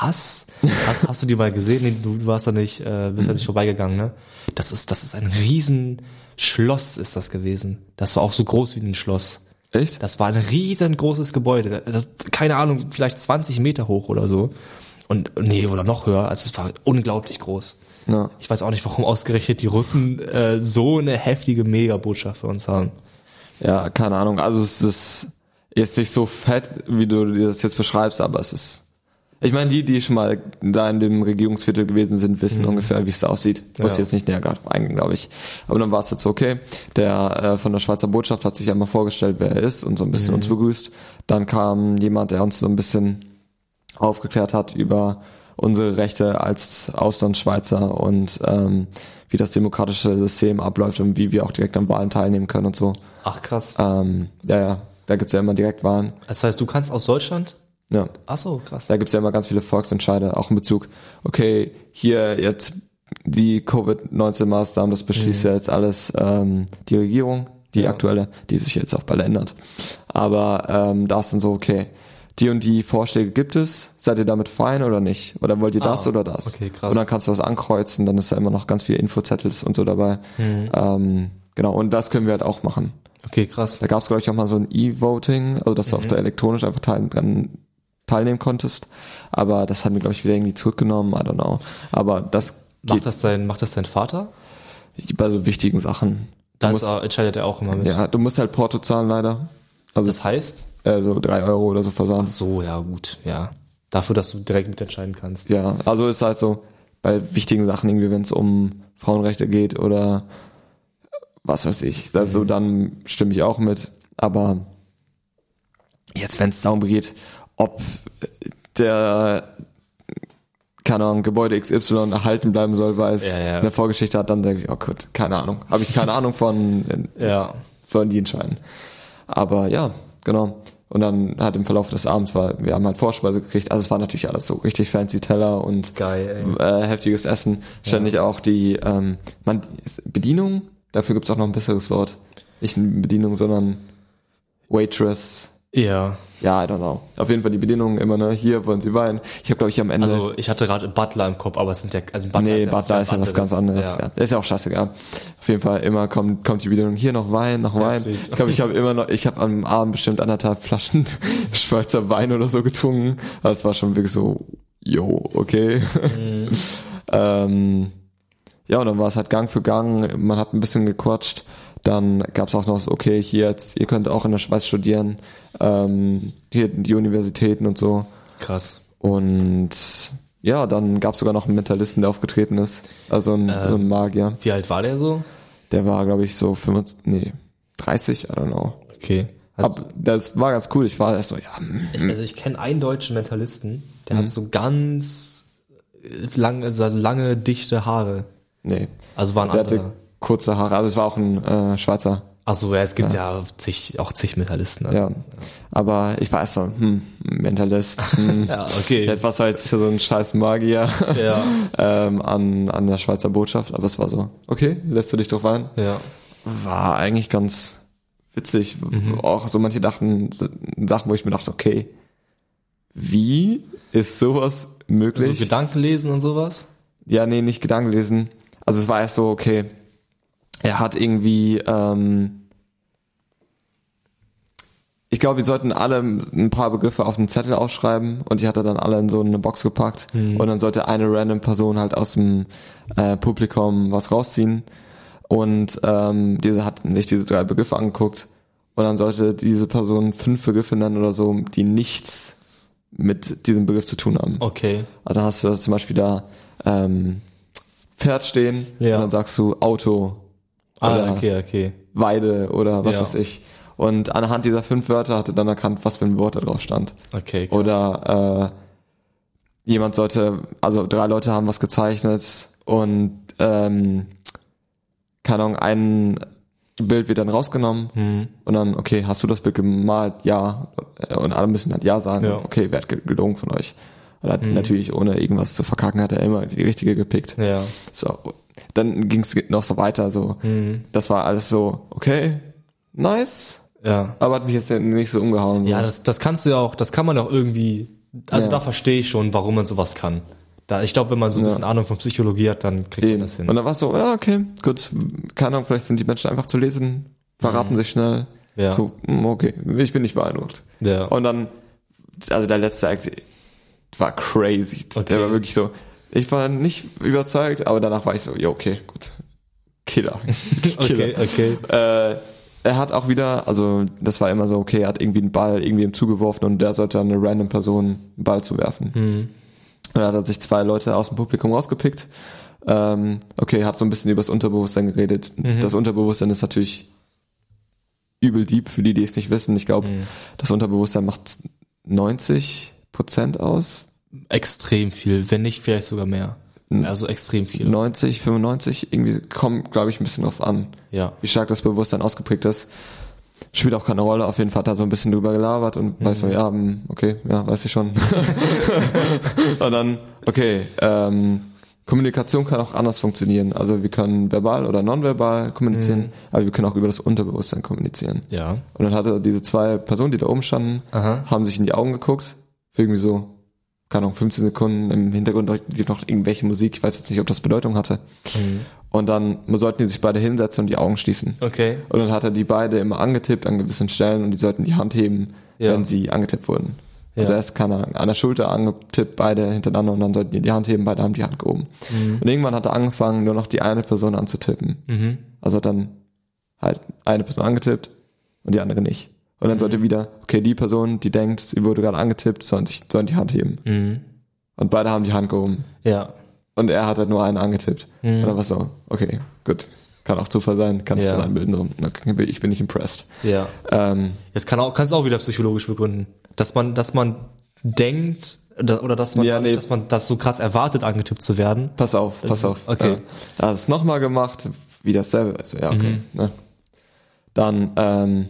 was? Hast, hast du die mal gesehen? Nee, du, du warst da nicht, äh, bist ja nicht vorbeigegangen, ne? Das ist, das ist ein riesen Schloss ist das gewesen. Das war auch so groß wie ein Schloss. echt? Das war ein riesengroßes Gebäude. Das, keine Ahnung, vielleicht 20 Meter hoch oder so. Und nee, oder noch höher. Also es war unglaublich groß. Ja. Ich weiß auch nicht, warum ausgerechnet die Russen äh, so eine heftige Megabotschaft für uns haben. Ja, keine Ahnung. Also es ist jetzt nicht so fett, wie du dir das jetzt beschreibst, aber es ist. Ich meine, die, die schon mal da in dem Regierungsviertel gewesen sind, wissen ungefähr, wie es da aussieht. Muss Ja. jetzt nicht näher gerade eingehen, glaube ich. Aber dann war es jetzt okay. Der äh, von der Schweizer Botschaft hat sich einmal vorgestellt, wer er ist und so ein bisschen uns begrüßt. Dann kam jemand, der uns so ein bisschen aufgeklärt hat über unsere Rechte als Auslandsschweizer und ähm, wie das demokratische System abläuft und wie wir auch direkt an Wahlen teilnehmen können und so. Ach krass. Ähm, ja, ja, da gibt's ja immer Direktwahlen. Das heißt, du kannst aus Deutschland? Ja, Ach so, krass. da gibt's ja immer ganz viele Volksentscheide, auch in Bezug, okay, hier jetzt die Covid-19-Maßnahmen, das beschließt ja jetzt alles ähm, die Regierung, die Ja. aktuelle, die sich jetzt auch bald ändert. Aber ähm, da ist dann so, okay, die und die Vorschläge gibt es, seid ihr damit fein oder nicht? Oder wollt ihr das Ah, oder das? okay, krass. Und dann kannst du das ankreuzen, dann ist da immer noch ganz viel Infozettels und so dabei. Mhm. Ähm, genau, und das können wir halt auch machen. Okay, krass. Da gab es, glaube ich, auch mal so ein E-Voting, also dass du auch da elektronisch einfach teil, teilnehmen konntest. Aber das hatten wir, glaube ich, wieder irgendwie zurückgenommen, I don't know. Aber das Macht das dein, macht das dein Vater? bei so wichtigen Sachen. Da entscheidet er auch immer mit. ja, du musst halt Porto zahlen leider. Also Das heißt? Äh, so drei Euro oder so Versand. So, ja, gut, ja. Dafür, dass du direkt mitentscheiden kannst. Ja, also ist halt so bei wichtigen Sachen irgendwie, wenn es um Frauenrechte geht oder was weiß ich, also dann stimme ich auch mit. Aber jetzt, wenn es darum geht, ob der keine Ahnung, Gebäude XY erhalten bleiben soll, weil es Ja, ja. eine Vorgeschichte hat, dann denke ich, oh gut, keine Ahnung. Habe ich keine Ahnung von, Ja. sollen die entscheiden. Aber ja, genau. Und dann halt im Verlauf des Abends war, wir haben halt Vorspeise gekriegt. Also es war natürlich alles so richtig fancy Teller und Geil, äh, heftiges Essen. Ständig auch die ähm, man, Bedienung, dafür gibt's auch noch ein besseres Wort. Nicht Bedienung, sondern Waitress. Ja. Ja, I don't know. Auf jeden Fall die Bedienung immer, ne, hier wollen sie Wein. Ich habe, glaube ich, am Ende. Also ich hatte gerade Butler im Kopf, aber es sind ja, also Butler nee, ist ja Butler ist ja was ganz anderes. Ja. Ist ja auch scheißegal. Auf jeden Fall immer kommt, kommt die Bedienung, hier noch Wein, noch Wein. Heftig. Ich glaube, ich habe immer noch, ich habe am Abend bestimmt anderthalb Flaschen Schweizer Wein oder so getrunken. Aber es war schon wirklich so, yo, okay. Mhm. ähm, ja, und dann war es halt Gang für Gang, man hat ein bisschen gequatscht. Dann gab es auch noch so, okay, hier jetzt, ihr könnt auch in der Schweiz studieren, ähm, hier die Universitäten und so. Krass. Und ja, dann gab es sogar noch einen Mentalisten, der aufgetreten ist. Also ein, so ein Magier. Wie alt war der so? Der war, glaube ich, so 25, nee, 30, I don't know. Okay. Also, Aber das war ganz cool. Ich war erst so, ja, ich, also ich kenne einen deutschen Mentalisten, der Mhm. hat so ganz lange, also lange, dichte Haare. nee. Also war ein Der anderer. hatte kurze Haare. Also es war auch ein äh, Schweizer. Achso, ja, es gibt ja, zig, auch zig Mentalisten. Ja. Aber ich war so, hm, Mentalist. Hm. Ja, okay. Jetzt was war jetzt hier so ein scheiß Magier Ja. ähm, an, an der Schweizer Botschaft. Aber es war so, okay, lässt du dich drauf ein? Ja. war eigentlich ganz witzig. Mhm. Auch so manche dachten, Sachen, wo ich mir dachte, okay, wie ist sowas So möglich? Gedanken lesen und sowas? ja, nee, nicht Gedanken lesen. Also es war erst so, okay, er hat irgendwie, ähm, ich glaube, wir sollten alle ein paar Begriffe auf einen Zettel aufschreiben und die hat er dann alle in so eine Box gepackt und dann sollte eine random Person halt aus dem äh, Publikum was rausziehen und ähm, diese hat sich diese drei Begriffe angeguckt und dann sollte diese Person fünf Begriffe nennen oder so, die nichts mit diesem Begriff zu tun haben. Okay. Also dann hast du zum Beispiel da ähm, Pferd stehen Ja. und dann sagst du Auto Ah, okay, okay. Weide oder was Ja. weiß ich. Und anhand dieser fünf Wörter hatte dann erkannt, was für ein Wort da drauf stand. Okay, krass. Oder äh, jemand sollte, also drei Leute haben was gezeichnet und ähm, keine Ahnung, ein Bild wird dann rausgenommen Hm. und dann, okay, hast du das Bild gemalt? Ja. Und alle müssen halt Ja sagen. Ja. Okay, wer hat ge- gelogen von euch? Und hat natürlich, ohne irgendwas zu verkacken, hat er immer die richtige gepickt. Ja. So. Dann ging es noch so weiter, so. Das war alles so, okay, nice. Ja. Aber hat mich jetzt nicht so umgehauen. Ja, so. das, das kannst du ja auch, das kann man auch irgendwie, also Ja. da verstehe ich schon, warum man sowas kann. Da, ich glaube, wenn man so ein bisschen Ahnung von Psychologie hat, dann kriegt man Eben. das hin. Und dann war es so, ja, okay, gut. Keine Ahnung, vielleicht sind die Menschen einfach zu lesen, verraten sich schnell. Mhm. Ja. So, hm, okay, ich bin nicht beeindruckt. Ja. Und dann, also der letzte Act war crazy. Okay. Der war wirklich so, ich war nicht überzeugt, aber danach war ich so, ja, okay, gut. Killer. okay, okay. Äh, er hat auch wieder, also das war immer so, okay, er hat irgendwie einen Ball irgendwie im zugeworfen und der sollte dann eine random Person einen Ball zuwerfen. Mhm. Und dann hat er sich zwei Leute aus dem Publikum rausgepickt. Ähm, okay, hat so ein bisschen über das Unterbewusstsein geredet. Mhm. Das Unterbewusstsein ist natürlich übel deep, für die, die es nicht wissen. Ich glaube, Mhm. das Unterbewusstsein macht 90 Prozent aus. Extrem viel, wenn nicht vielleicht sogar mehr. Also extrem viel. 90, 95, irgendwie kommt, glaube ich, ein bisschen drauf an. Ja. wie stark das Bewusstsein ausgeprägt ist. Spielt auch keine Rolle, auf jeden Fall hat er so ein bisschen drüber gelabert und weiß so, ja, hm, okay, ja, weiß ich schon. und dann, okay, ähm, Kommunikation kann auch anders funktionieren. Also wir können verbal oder nonverbal kommunizieren, aber wir können auch über das Unterbewusstsein kommunizieren. Ja. Und dann hatte diese zwei Personen, die da oben standen, Aha. haben sich in die Augen geguckt, irgendwie so, keine Ahnung, 15 Sekunden im Hintergrund noch irgendwelche Musik, ich weiß jetzt nicht, ob das Bedeutung hatte. Mhm. Und dann sollten die sich beide hinsetzen und die Augen schließen. Okay. Und dann hat er die beide immer angetippt an gewissen Stellen und die sollten die Hand heben, Ja. wenn sie angetippt wurden. Also Ja. erst keine Ahnung, an der Schulter angetippt, beide hintereinander und dann sollten die die Hand heben, beide haben die Hand gehoben. Mhm. Und irgendwann hat er angefangen, nur noch die eine Person anzutippen. Mhm. Also hat dann halt eine Person angetippt und die andere nicht. Und dann Mhm. sollte wieder, okay, die Person, die denkt, sie wurde gerade angetippt, sollen, sich, sollen die Hand heben. Mhm. Und beide haben die Hand gehoben. Ja. Und er hat halt nur einen angetippt. Mhm. Und dann war so, okay, gut. Kann auch Zufall sein, kann sich Ja. das einbilden. Okay, Ich bin nicht impressed. Ja. Ähm, Das kann auch, kannst du auch wieder psychologisch begründen. Dass man, dass man denkt, Oder dass man, Ja, nee. dass man das so krass erwartet, angetippt zu werden. Pass auf, pass auf. okay. Ja. Da hat es nochmal gemacht, wie dasselbe. Also, ja, okay. Mhm. Ne? Dann ähm,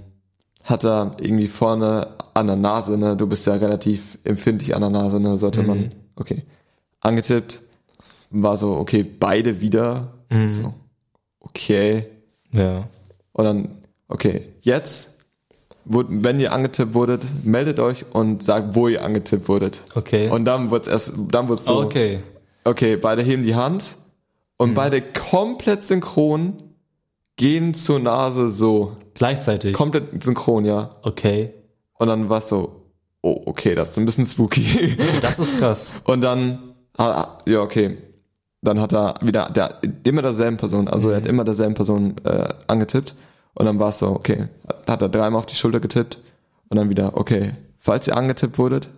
hat er irgendwie vorne an der Nase, ne? Du bist ja relativ empfindlich an der Nase, ne? Sollte Mhm. man, okay. Angetippt, war so, okay, beide wieder. Mhm. So, okay. Ja. Und dann, okay, jetzt, wenn ihr angetippt wurdet, meldet euch und sagt, wo ihr angetippt wurdet. Okay. Und dann wird's erst, dann wird's so, okay. Okay, beide heben die Hand und beide komplett synchron gehen zur Nase so. Gleichzeitig. Komplett synchron, ja. Okay. Und dann war es so, oh, okay, das ist ein bisschen spooky. Das ist krass. und dann, ah, ja, okay. Dann hat er wieder, der, immer derselben Person, also er hat immer derselben Person äh, angetippt. Und dann war es so, okay, hat er dreimal auf die Schulter getippt und dann wieder, okay, falls ihr angetippt wurdet,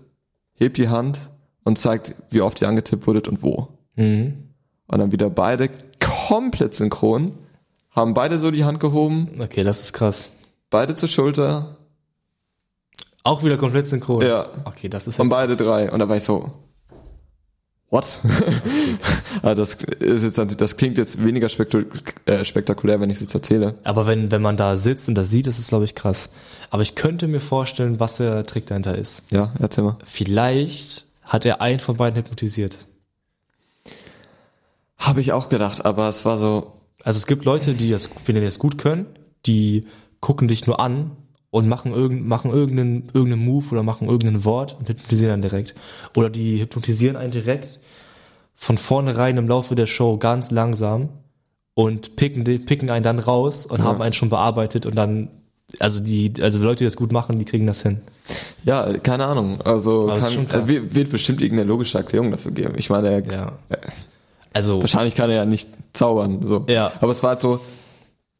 hebt die Hand und zeigt, wie oft ihr angetippt wurdet und wo. Mhm. Und dann wieder beide komplett synchron, haben beide so die Hand gehoben, Okay, das ist krass. beide zur Schulter, Auch wieder komplett synchron. ja, Okay, das ist und beide drei. Und da war ich so, what? also das ist jetzt, das klingt jetzt weniger äh, spektakulär, wenn ich es jetzt erzähle. Aber wenn, wenn man da sitzt und das sieht, ist es, glaube ich, krass. Aber ich könnte mir vorstellen, was der Trick dahinter ist. Ja, erzähl mal. Vielleicht hat er einen von beiden hypnotisiert. Habe ich auch gedacht, aber es war so, Also es gibt Leute, die das, wenn die das gut können, die gucken dich nur an und machen, irgend, machen irgendeinen, irgendeinen Move oder machen irgendein Wort und hypnotisieren dann direkt. Oder die hypnotisieren einen direkt von vornherein im Laufe der Show ganz langsam und picken, picken einen dann raus und Ja. haben einen schon bearbeitet und dann, also die, also Leute, die das gut machen, die kriegen das hin. ja, keine Ahnung. Also kann, äh, wird, bestimmt irgendeine logische Erklärung dafür geben. Ich meine, Ja. Also, wahrscheinlich kann er ja nicht zaubern, so. Ja. Aber es war halt so,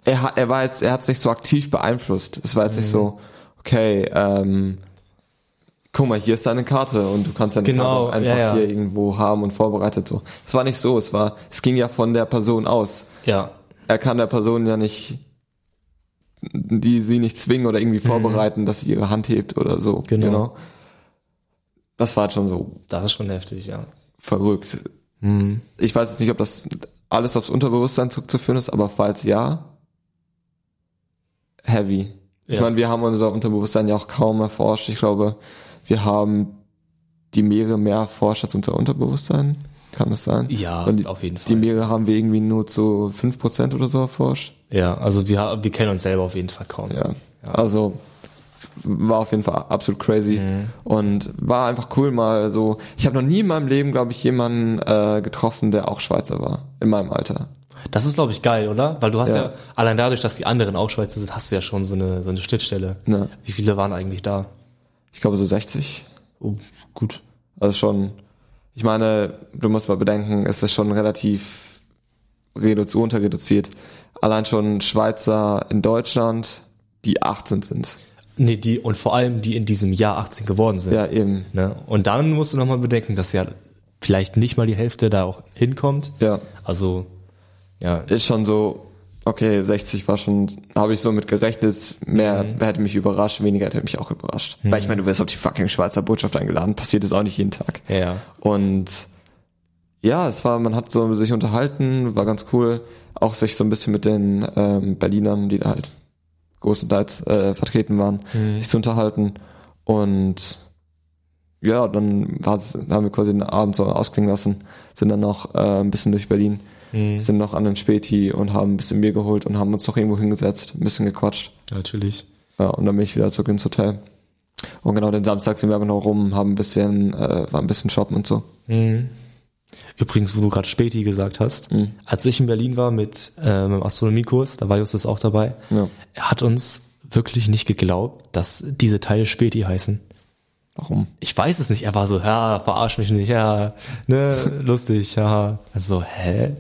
er hat, er war jetzt, er hat sich so aktiv beeinflusst. Es war jetzt nicht so, okay, ähm, guck mal, hier ist deine Karte und du kannst deine Genau, Karte auch einfach ja, ja. hier irgendwo haben und vorbereitet so. Es war nicht so, es war, es ging ja von der Person aus. ja. Er kann der Person ja nicht, die sie nicht zwingen oder irgendwie vorbereiten, dass sie ihre Hand hebt oder so. Mhm. Genau. Das war halt schon so Das ist schon heftig, ja. verrückt. Mhm. Ich weiß jetzt nicht, ob das alles aufs Unterbewusstsein zurückzuführen ist, aber falls ja, heavy. Ich Ja. meine, wir haben unser Unterbewusstsein ja auch kaum erforscht. Ich glaube, wir haben die Meere mehr erforscht als unser Unterbewusstsein. Kann das sein? Ja, Und die, auf jeden Fall. die Meere haben wir irgendwie nur zu 5% oder so erforscht. Ja, also wir, wir kennen uns selber auf jeden Fall kaum. Ja. Also war auf jeden Fall absolut crazy Mhm. und war einfach cool mal so. Ich habe noch nie in meinem Leben, glaube ich, jemanden äh, getroffen, der auch Schweizer war in meinem Alter. Das ist, glaube ich, geil, oder? Weil du hast ja. Ja. allein dadurch, dass die anderen auch Schweizer sind, hast du ja schon so eine, so eine Schnittstelle. Ne. Wie viele waren eigentlich da? Ich glaube so 60. Oh, gut. Also schon. Ich meine, du musst mal bedenken, es ist schon relativ reduziert, unterreduziert. Allein schon Schweizer in Deutschland, die 18 sind. Nee, die, und vor allem die in diesem Jahr 18 geworden sind. Ja, eben. Ne? Und dann musst du nochmal bedenken, dass ja vielleicht nicht mal die Hälfte da auch hinkommt. Ja. Also, ja, Ist schon so, okay, 60 war schon, habe ich so mit gerechnet, mehr hätte mich überrascht, weniger hätte mich auch überrascht. Weil ich meine, du wirst auf die fucking Schweizer Botschaft eingeladen, passiert es auch nicht jeden Tag. ja, ja. Und ja, es war, man hat so sich unterhalten, war ganz cool, auch sich so ein bisschen mit den ähm, Berlinern, die da halt großenteils äh, vertreten waren, sich zu unterhalten. Und ja, dann haben wir quasi den Abend so ausklingen lassen, sind dann noch äh, ein bisschen durch Berlin, sind noch an den Späti und haben ein bisschen Bier geholt und haben uns noch irgendwo hingesetzt, ein bisschen gequatscht. natürlich. Ja, und dann bin ich wieder zurück ins Hotel. Und genau den Samstag sind wir aber noch rum, haben ein bisschen, äh, war ein bisschen shoppen und so. Übrigens, wo du gerade Späti gesagt hast, Mhm. als ich in Berlin war mit ähm, im Astronomiekurs, da war Justus auch dabei, Ja. er hat uns wirklich nicht geglaubt, dass diese Teile Späti heißen. Warum? Ich weiß es nicht. Er war so, ja, verarsch mich nicht, ja, ne, lustig, ja. Also, hä?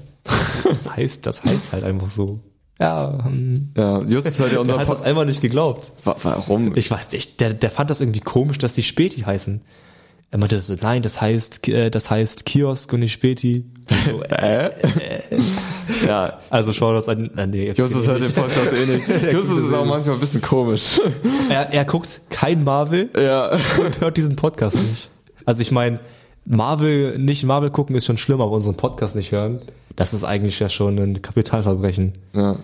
Das heißt, das heißt halt einfach so. Ja, hm. Ja, Justus hört ja der unser hat das Pod einfach nicht geglaubt. Wa- Warum? Ich weiß nicht, der, der fand das irgendwie komisch, dass die Späti heißen. Er meinte so, nein, das heißt, äh, das heißt Kiosk und nicht Späti. So, äh? ja, also schau das an. Äh, nee, Justus hört den Podcast eh nicht. Justus ist auch manchmal ein bisschen komisch. er, er guckt kein Marvel ja. und hört diesen Podcast nicht. Also ich meine, Marvel, nicht Marvel gucken ist schon schlimm, aber unseren Podcast nicht hören, das ist eigentlich ja schon ein Kapitalverbrechen. Ja.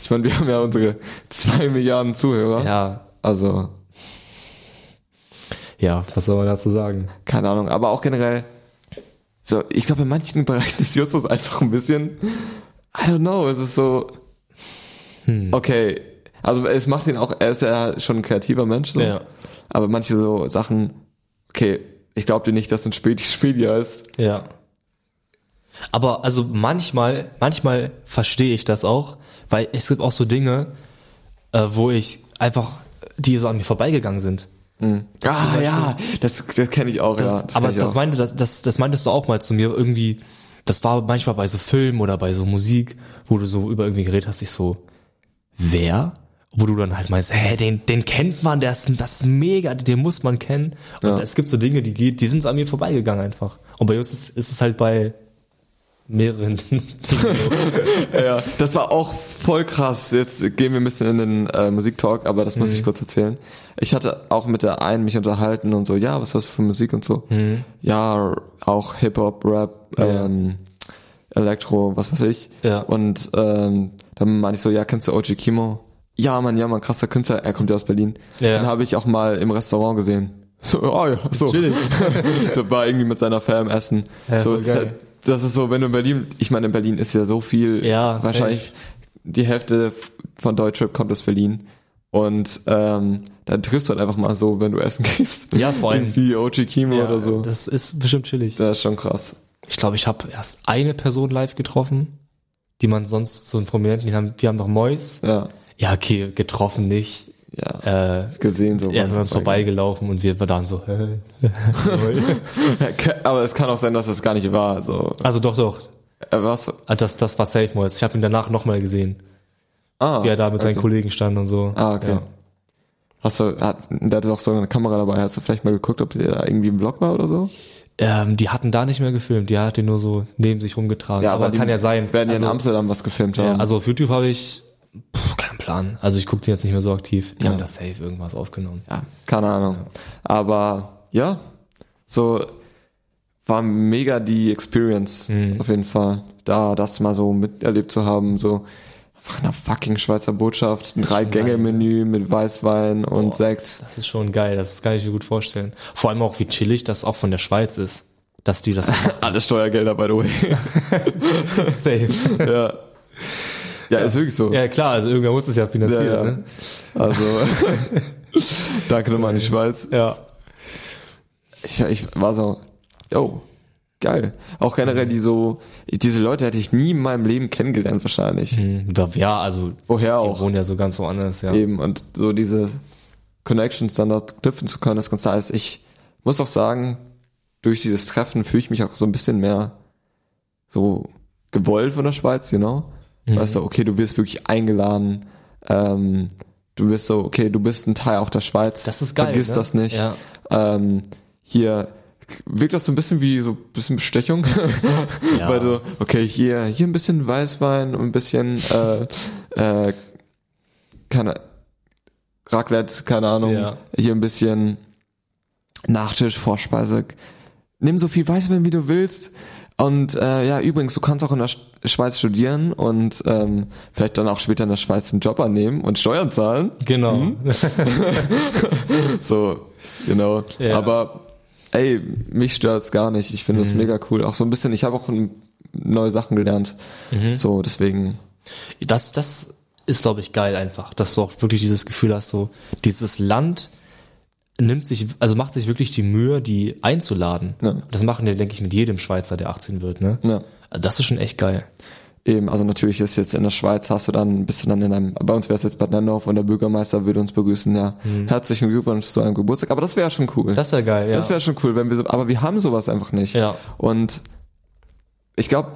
Ich meine, wir haben ja unsere zwei Milliarden Zuhörer. Ja, Also, ja, was soll man dazu sagen? keine Ahnung. Aber auch generell, so, ich glaube, in manchen Bereichen ist Justus einfach ein bisschen, I don't know, es ist so, okay. Also, es macht ihn auch, er ist ja schon ein kreativer Mensch, so. Ja. Aber manche so Sachen, okay, ich glaube dir nicht, dass ein Späti Späti heißt. Ja. Aber also manchmal, manchmal verstehe ich das auch, weil es gibt auch so Dinge, äh, wo ich einfach, die so an mir vorbeigegangen sind. Ah, ja, das, das kenne ich auch, ja. Das, aber das auch. meinte, das, das, das meintest du auch mal zu mir irgendwie, das war manchmal bei so Filmen oder bei so Musik, wo du so über irgendwie geredet hast, ich so, wer? Wo du dann halt meinst, hä, den, den kennt man, der ist, das ist mega, den muss man kennen. Und Ja. es gibt so Dinge, die geht, die sind so an mir vorbeigegangen einfach. Und bei uns ist, ist es halt bei mehreren Dingen. Ja, das war auch voll krass. Jetzt gehen wir ein bisschen in den äh, Musiktalk, aber das muss ich kurz erzählen. Ich hatte auch mit der einen mich unterhalten und so, ja, was hörst du für Musik und so. Ja, auch Hip-Hop, Rap, ähm, Elektro, was weiß ich. Ja. Und ähm, dann meinte ich so, ja, kennst du OG Kimo? Ja, Mann, ja, Mann, krasser Künstler, er kommt ja aus Berlin. Ja. Den habe ich auch mal im Restaurant gesehen. So, oh ja, so. Da war irgendwie mit seiner Fam essen. Ja, so, geil. Das ist so, wenn du in Berlin, ich meine, in Berlin ist ja so viel, Ja, wahrscheinlich die Hälfte von Deutschrap kommt aus Berlin. Und ähm, dann triffst du halt einfach mal so, wenn du essen gehst. Ja, vor allem- Irgendwie OG Kimo oder so. Das, Das ist bestimmt chillig. ist schon krass. Ich glaube, ich habe erst eine Person live getroffen, die man sonst so einen Prominenten, die haben, die haben noch Mois. Ja, Ja, okay, getroffen nicht. ja. Äh, Gesehen so. er ist an uns vorbeigelaufen und wir waren so? Aber es kann auch sein, dass das gar nicht war. So. Also doch, doch. Äh, was? Ah, Das, das war Safe Mois. Ich habe ihn danach nochmal gesehen, Ah, wie er da mit seinen okay. Kollegen stand und so. Ah, okay. Ja. Hast du, hat, der hatte doch so eine Kamera dabei. Hast du vielleicht mal geguckt, ob der da irgendwie im Vlog war oder so? Ähm, die hatten da nicht mehr gefilmt, die hat ihn nur so neben sich rumgetragen. aber, die kann ja sein. Werden ja in also, Amsterdam was gefilmt haben. ja, also auf YouTube habe ich pff, keinen Plan. Also ich gucke die jetzt nicht mehr so aktiv. Die Ja. haben da safe irgendwas aufgenommen. Ja, keine Ahnung. Aber ja, so war mega die Experience Mhm. auf jeden Fall. Da das mal so miterlebt zu haben, so einfach in einer fucking Schweizer Botschaft, ein Drei-Gänge-Menü mit Weißwein und Sekt. Das ist schon geil, das kann ich mir gut vorstellen. Vor allem auch, wie chillig das auch von der Schweiz ist. Dass die das Alle Steuergelder, by the way. safe. ja. Ja, ist wirklich so. Ja klar, also irgendwer muss es ja finanzieren. Ja, ja. Ne? Also, danke nochmal an die Schweiz. ja. Ich, ich war so, yo, geil. Auch generell die so, diese Leute hätte ich nie in meinem Leben kennengelernt wahrscheinlich. Hm, Ja, also Woher die auch? wohnen ja so ganz woanders, ja. Eben und so diese Connections dann da knüpfen zu können, das ganz nice. Ich muss auch sagen, durch dieses Treffen fühle ich mich auch so ein bisschen mehr so gewollt von der Schweiz, you know? Mhm. Weißt du, okay, du wirst wirklich eingeladen, ähm, du bist so, okay, du bist ein Teil auch der Schweiz. Das ist geil. Vergiss ne? das nicht. Ja. Ähm, hier wirkt das so ein bisschen wie so ein bisschen Bestechung. Ja. Weil so, okay, hier, hier ein bisschen Weißwein und ein bisschen äh, äh, keine Raclette, keine Ahnung. Ja. Hier ein bisschen Nachtisch, Vorspeise. Nimm so viel Weißwein, wie du willst. Und äh, ja, übrigens, du kannst auch in der Sch Schweiz studieren und ähm, vielleicht dann auch später in der Schweiz einen Job annehmen und Steuern zahlen. Genau. So, genau. Ja. Aber ey, mich stört's gar nicht. Ich finde das Mhm. mega cool. Auch so ein bisschen, ich habe auch neue Sachen gelernt. Mhm. So, deswegen. Das, das ist, glaube ich, geil einfach, dass du auch wirklich dieses Gefühl hast, so dieses Land nimmt sich, also macht sich wirklich die Mühe, die einzuladen. Ja. Das machen die, denke ich, mit jedem Schweizer, der 18 wird, ne? Ja. Also das ist schon echt geil. Eben, also natürlich ist jetzt in der Schweiz, hast du dann, bist du dann in einem, bei uns wäre es jetzt Bad Nennendorf und der Bürgermeister würde uns begrüßen, ja. Herzlichen Glückwunsch zu einem Geburtstag. Aber das wäre schon cool. Mhm. Das wäre geil, ja. Das wäre schon cool, wenn wir so, aber wir haben sowas einfach nicht. Ja. Und ich glaube,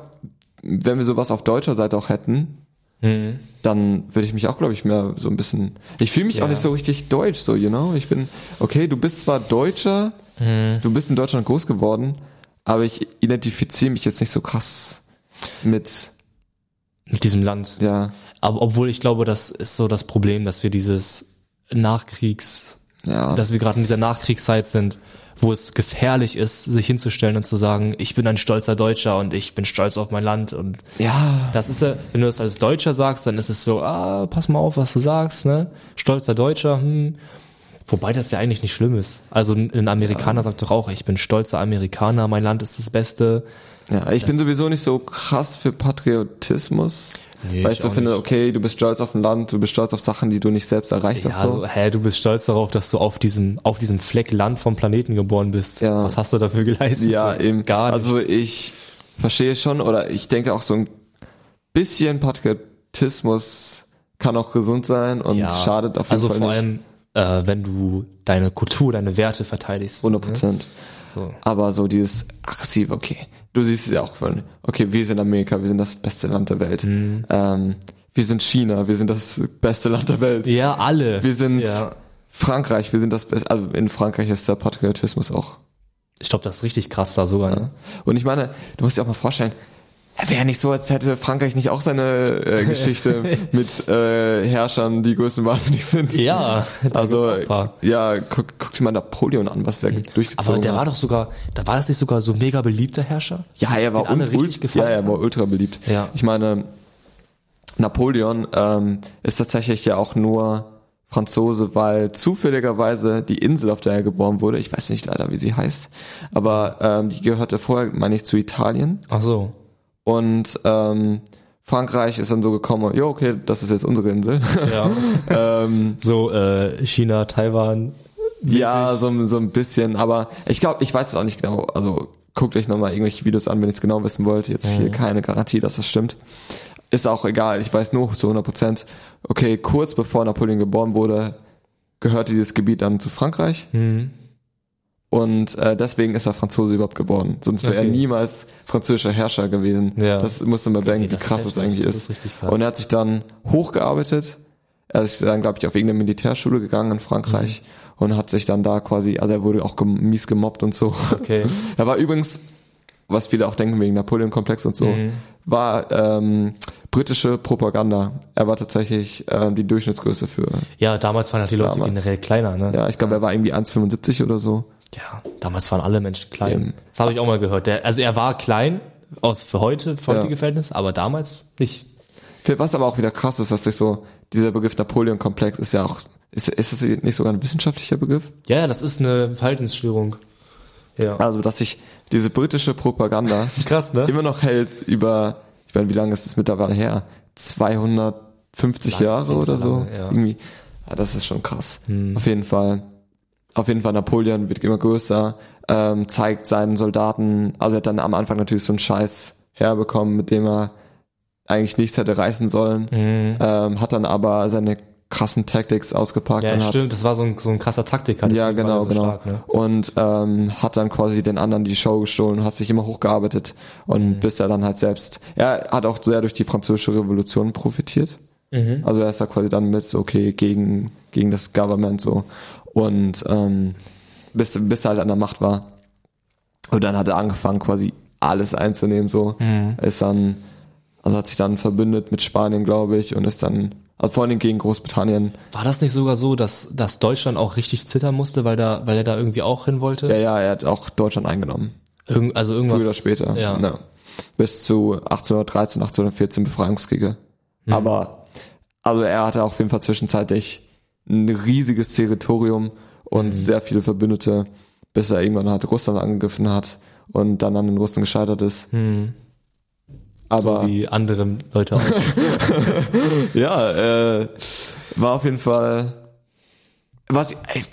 wenn wir sowas auf deutscher Seite auch hätten, Mhm. dann würde ich mich auch, glaube ich, mehr so ein bisschen. Ich fühle mich Ja. auch nicht so richtig deutsch, so, you know. Ich bin, okay, du bist zwar Deutscher, Mhm. du bist in Deutschland groß geworden, aber ich identifiziere mich jetzt nicht so krass mit, mit diesem Land. ja, Aber obwohl ich glaube, das ist so das Problem, dass wir dieses Nachkriegs, ja. dass wir gerade in dieser Nachkriegszeit sind, wo es gefährlich ist, sich hinzustellen und zu sagen, ich bin ein stolzer Deutscher und ich bin stolz auf mein Land und Ja. das ist ja, wenn du das als Deutscher sagst, dann ist es so, ah, pass mal auf, was du sagst, ne? Stolzer Deutscher, hm. Wobei das ja eigentlich nicht schlimm ist. Also ein Amerikaner sagt doch auch, ich bin stolzer Amerikaner, mein Land ist das Beste. Ja, ich bin sowieso nicht so krass für Patriotismus. Nee, weil ich ich so finde, nicht. okay, du bist stolz auf ein Land, du bist stolz auf Sachen, die du nicht selbst erreicht Ja, hast. So. also, hä, du bist stolz darauf, dass du auf diesem, auf diesem Fleck Land vom Planeten geboren bist. Ja. Was hast du dafür geleistet? Ja, eben. Gar Also nichts. ich verstehe schon, oder ich denke auch so ein bisschen Patriotismus kann auch gesund sein und schadet auf jeden also Fall vor nicht. allem, äh, wenn du deine Kultur, deine Werte verteidigst. 100 Prozent. So. Aber so dieses aggressive, okay. Du siehst es ja auch von, okay, wir sind Amerika, wir sind das beste Land der Welt. Mhm. Ähm, wir sind China, wir sind das beste Land der Welt. Ja, alle. Wir sind Ja. Frankreich, wir sind das beste, also in Frankreich ist der Patriotismus auch. Ich glaube, das ist richtig krass da sogar. Ne? Und ich meine, du musst dir auch mal vorstellen, wäre nicht so, als hätte Frankreich nicht auch seine äh, Geschichte mit äh, Herrschern, die größtenwahnsinnig sind. Ja, Also, ja, guck, guck dir mal Napoleon an, was der durchgezogen Aber der hat. war doch sogar, da war das nicht sogar so mega beliebter Herrscher? Ja, er war un- ja, er war ultra beliebt. Ja. Ich meine, Napoleon ähm, ist tatsächlich ja auch nur Franzose, weil zufälligerweise die Insel, auf der er geboren wurde, ich weiß nicht leider, wie sie heißt, aber ähm, die gehörte vorher, meine ich, zu Italien. Ach so. Und ähm, Frankreich ist dann so gekommen, ja, okay, das ist jetzt unsere Insel. Ja. ähm, so äh, China, Taiwan. ja, so, so ein bisschen, aber ich glaube, ich weiß es auch nicht genau. Also guckt euch nochmal irgendwelche Videos an, wenn ihr es genau wissen wollt. Jetzt hier keine Garantie, dass das stimmt. Ist auch egal, ich weiß nur zu 100 Prozent. Okay, kurz bevor Napoleon geboren wurde, gehörte dieses Gebiet dann zu Frankreich. Mhm. Und äh, deswegen ist er Franzose überhaupt geworden. Sonst wäre er Okay. niemals französischer Herrscher gewesen. Ja. Das musst du mal bedenken, wie das ist krass das eigentlich Das ist. ist richtig krass. Und er hat sich dann hochgearbeitet. Er ist dann, glaube ich, auf irgendeine Militärschule gegangen in Frankreich Mhm. und hat sich dann da quasi, also er wurde auch gem mies gemobbt und so. Okay. Er war übrigens, was viele auch denken wegen Napoleon-Komplex und so, Mhm. war ähm, britische Propaganda. Er war tatsächlich ähm, die Durchschnittsgröße für, Ja, damals waren halt die Leute Damals. generell kleiner, ne? ja, ich glaube, er war irgendwie 1,75 oder so. Ja, damals waren alle Menschen klein. Eben. Das habe ich auch mal gehört. Der, also er war klein, auch für heute, für heutige Ja. Verhältnisse, aber damals nicht. Für Was aber auch wieder krass ist, dass sich so, dieser Begriff Napoleon-Komplex ist ja auch, ist, ist das nicht sogar ein wissenschaftlicher Begriff? Ja, ja, das ist eine Verhaltensstörung. Ja. Also, dass sich diese britische Propaganda Krass, ne? immer noch hält über, ich meine, wie lange ist das mittlerweile her? 250 Lange, Jahre oder so? lange, ja. Irgendwie. Ja, das ist schon krass. Hm. Auf jeden Fall. Auf jeden Fall, Napoleon wird immer größer, ähm, zeigt seinen Soldaten, also er hat dann am Anfang natürlich so einen Scheiß herbekommen, mit dem er eigentlich nichts hätte reißen sollen, Mhm. ähm, hat dann aber seine krassen Tactics ausgepackt Ja, und hat stimmt, das war so ein, so ein krasser Taktiker. ja, genau, so genau. stark, ne? Und ähm, hat dann quasi den anderen die Show gestohlen hat sich immer hochgearbeitet und Mhm. bis er dann halt selbst, er hat auch sehr durch die französische Revolution profitiert. Mhm. Also er ist da quasi dann mit, so, okay, gegen, gegen das Government so. Und ähm, bis, bis er halt an der Macht war. Und dann hat er angefangen, quasi alles einzunehmen, so. Mhm. Ist dann, also hat sich dann verbündet mit Spanien, glaube ich, und ist dann, also vor allem gegen Großbritannien. War das nicht sogar so, dass, dass Deutschland auch richtig zittern musste, weil da, weil er da irgendwie auch hin wollte? Ja, ja, er hat auch Deutschland eingenommen. Irgend, also irgendwas. Früher oder später. Ja. Ne. Bis zu 1813, 1814 Befreiungskriege. Mhm. Aber also er hatte auf jeden Fall zwischenzeitlich ein riesiges Territorium und Mhm. sehr viele Verbündete, bis er irgendwann halt Russland angegriffen hat und dann an den Russen gescheitert ist. Mhm. Aber so wie andere Leute auch. ja, äh, war auf jeden Fall. Was? Ey,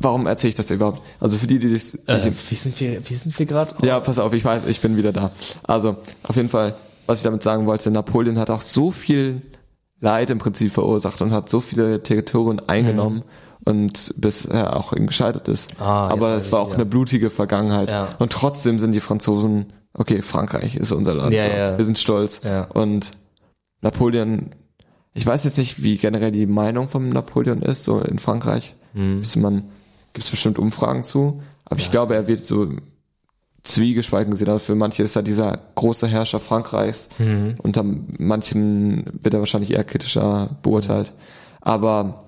warum erzähle ich das überhaupt? Also für die, die das äh, wie sind wir, wie sind wir gerade? Ja, pass auf, ich weiß, ich bin wieder da. Also, auf jeden Fall, was ich damit sagen wollte, Napoleon hat auch so viel Leid im Prinzip verursacht und hat so viele Territorien eingenommen und bis er auch eben gescheitert ist. Mhm. Ah, Aber es war auch wieder. eine blutige Vergangenheit. Ja. Und trotzdem sind die Franzosen, okay, Frankreich ist unser Land. Ja, ja. Wir sind stolz. Ja. Und Napoleon, ich weiß jetzt nicht, wie generell die Meinung von Napoleon ist, so in Frankreich. Mhm. Man, gibt es bestimmt Umfragen zu. Aber ich glaube, er wird so zwiegespalten gesehen. Also für manche ist er dieser große Herrscher Frankreichs. Mhm. Unter manchen wird er wahrscheinlich eher kritischer beurteilt. Aber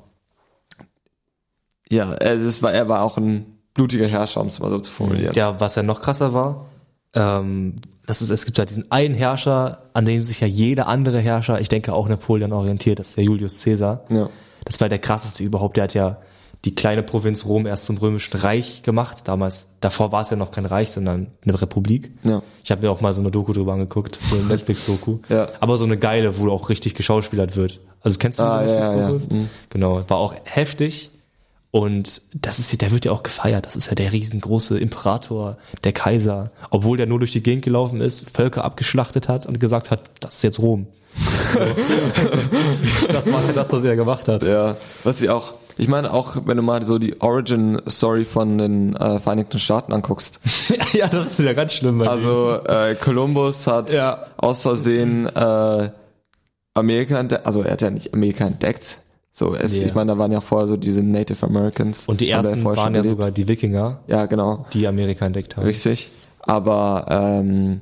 ja, es ist, er war auch ein blutiger Herrscher, um es mal so zu formulieren. Ja, was ja noch krasser war, ähm, das ist, es gibt ja diesen einen Herrscher, an dem sich ja jeder andere Herrscher, ich denke auch Napoleon orientiert, das ist der Julius Caesar. Ja. Das war der krasseste überhaupt. Der hat ja die kleine Provinz Rom erst zum römischen Reich gemacht. Damals, davor war es ja noch kein Reich, sondern eine Republik. Ja. Ich habe mir auch mal so eine Doku drüber angeguckt, so eine Netflix-Doku. Ja. Aber so eine geile, wo auch richtig geschauspielert wird. Also kennst du diese Ah, ja, ja, Netflix-Dokus? ja. Mhm. Genau, war auch heftig. Und das ist, der wird ja auch gefeiert. Das ist ja der riesengroße Imperator, der Kaiser. Obwohl der nur durch die Gegend gelaufen ist, Völker abgeschlachtet hat und gesagt hat, das ist jetzt Rom. So. Also, das war ja das, was er gemacht hat. Ja, was ich auch, ich meine auch, wenn du mal so die Origin Story von den äh, Vereinigten Staaten anguckst. ja, das ist ja ganz schlimm. Also äh, Columbus hat Ja. aus Versehen äh, Amerika entdeckt, also er hat ja nicht Amerika entdeckt. So, es, Nee. ich meine, da waren ja vorher so diese Native Americans. Und die ersten waren ja gelebt. sogar die Wikinger, Ja, genau, die Amerika entdeckt haben. richtig. Aber ähm,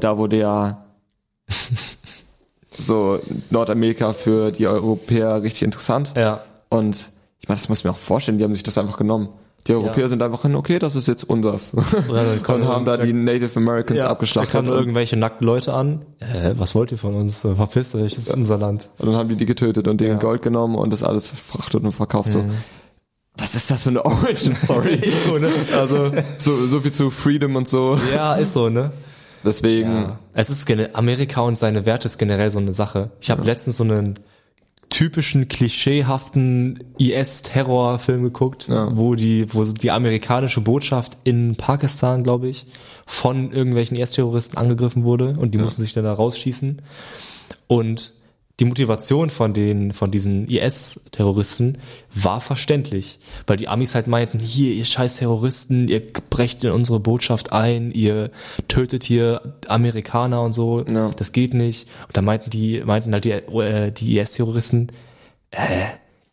da wurde ja so Nordamerika für die Europäer richtig interessant. Ja. Und ich meine, das muss ich mir auch vorstellen, die haben sich das einfach genommen. Die Europäer sind einfach hin, okay, das ist jetzt unseres. kommen- und haben da die Native Americans Ja, abgeschlachtet. Da kamen irgendwelche nackten Leute an. Äh, was wollt ihr von uns? Verpisst euch, das ist unser Land. und dann haben die die getötet und denen Ja. Mhm. Gold genommen und das alles verfrachtet und verkauft. So. Was ist das für eine Origin Story? so, ne? also so, so viel zu Freedom und so. Ja, ist so, ne? Deswegen, Ja. Es ist Amerika und seine Werte ist generell so eine Sache. Ich habe letztens so einen typischen klischeehaften IS-Terrorfilm geguckt, Ja. wo die, wo die amerikanische Botschaft in Pakistan, glaube ich, von irgendwelchen IS-Terroristen angegriffen wurde und die mussten sich dann da rausschießen. Und die Motivation von den, von diesen IS-Terroristen war verständlich, weil die Amis halt meinten, hier, ihr scheiß Terroristen, ihr brecht in unsere Botschaft ein, ihr tötet hier Amerikaner und so, Ja. das geht nicht. Und da meinten die, meinten halt die, äh, die IS-Terroristen, äh,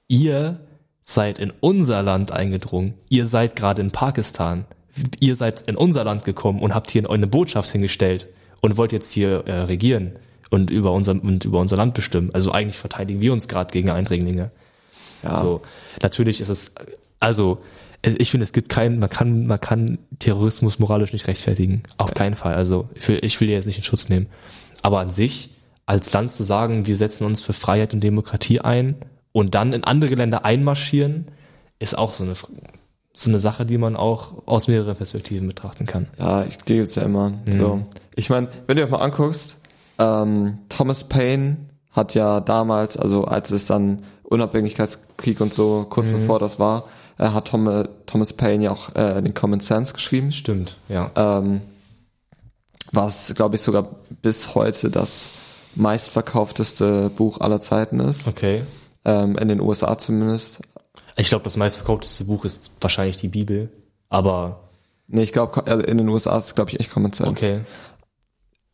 ihr seid in unser Land eingedrungen, ihr seid gerade in Pakistan, ihr seid in unser Land gekommen und habt hier eine Botschaft hingestellt und wollt jetzt hier äh, regieren und über unser und über unser Land bestimmen. Also eigentlich verteidigen wir uns gerade gegen Eindringlinge. ja, So, natürlich ist es, also ich finde, es gibt keinen, man kann, man kann Terrorismus moralisch nicht rechtfertigen. Auf keinen Fall. Also ich will, ich will jetzt nicht in Schutz nehmen. Aber an sich, als Land zu sagen, wir setzen uns für Freiheit und Demokratie ein und dann in andere Länder einmarschieren, ist auch so eine, so eine Sache, die man auch aus mehreren Perspektiven betrachten kann. ja, ich gehe jetzt ja immer. Mhm. So. Ich meine, wenn du dir mal anguckst, ähm, Thomas Paine hat ja damals, also als es dann Unabhängigkeitskrieg und so, kurz Mhm. bevor das war, äh, hat Tom, Thomas Paine ja auch äh, den Common Sense geschrieben. Stimmt, ja. ähm, was, glaube ich, sogar bis heute das meistverkaufteste Buch aller Zeiten ist, Okay. ähm, in den USA zumindest. Ich glaube, das meistverkaufteste Buch ist wahrscheinlich die Bibel. Aber Nee, ich glaube, in den USA ist, glaube ich, echt Common Sense. okay.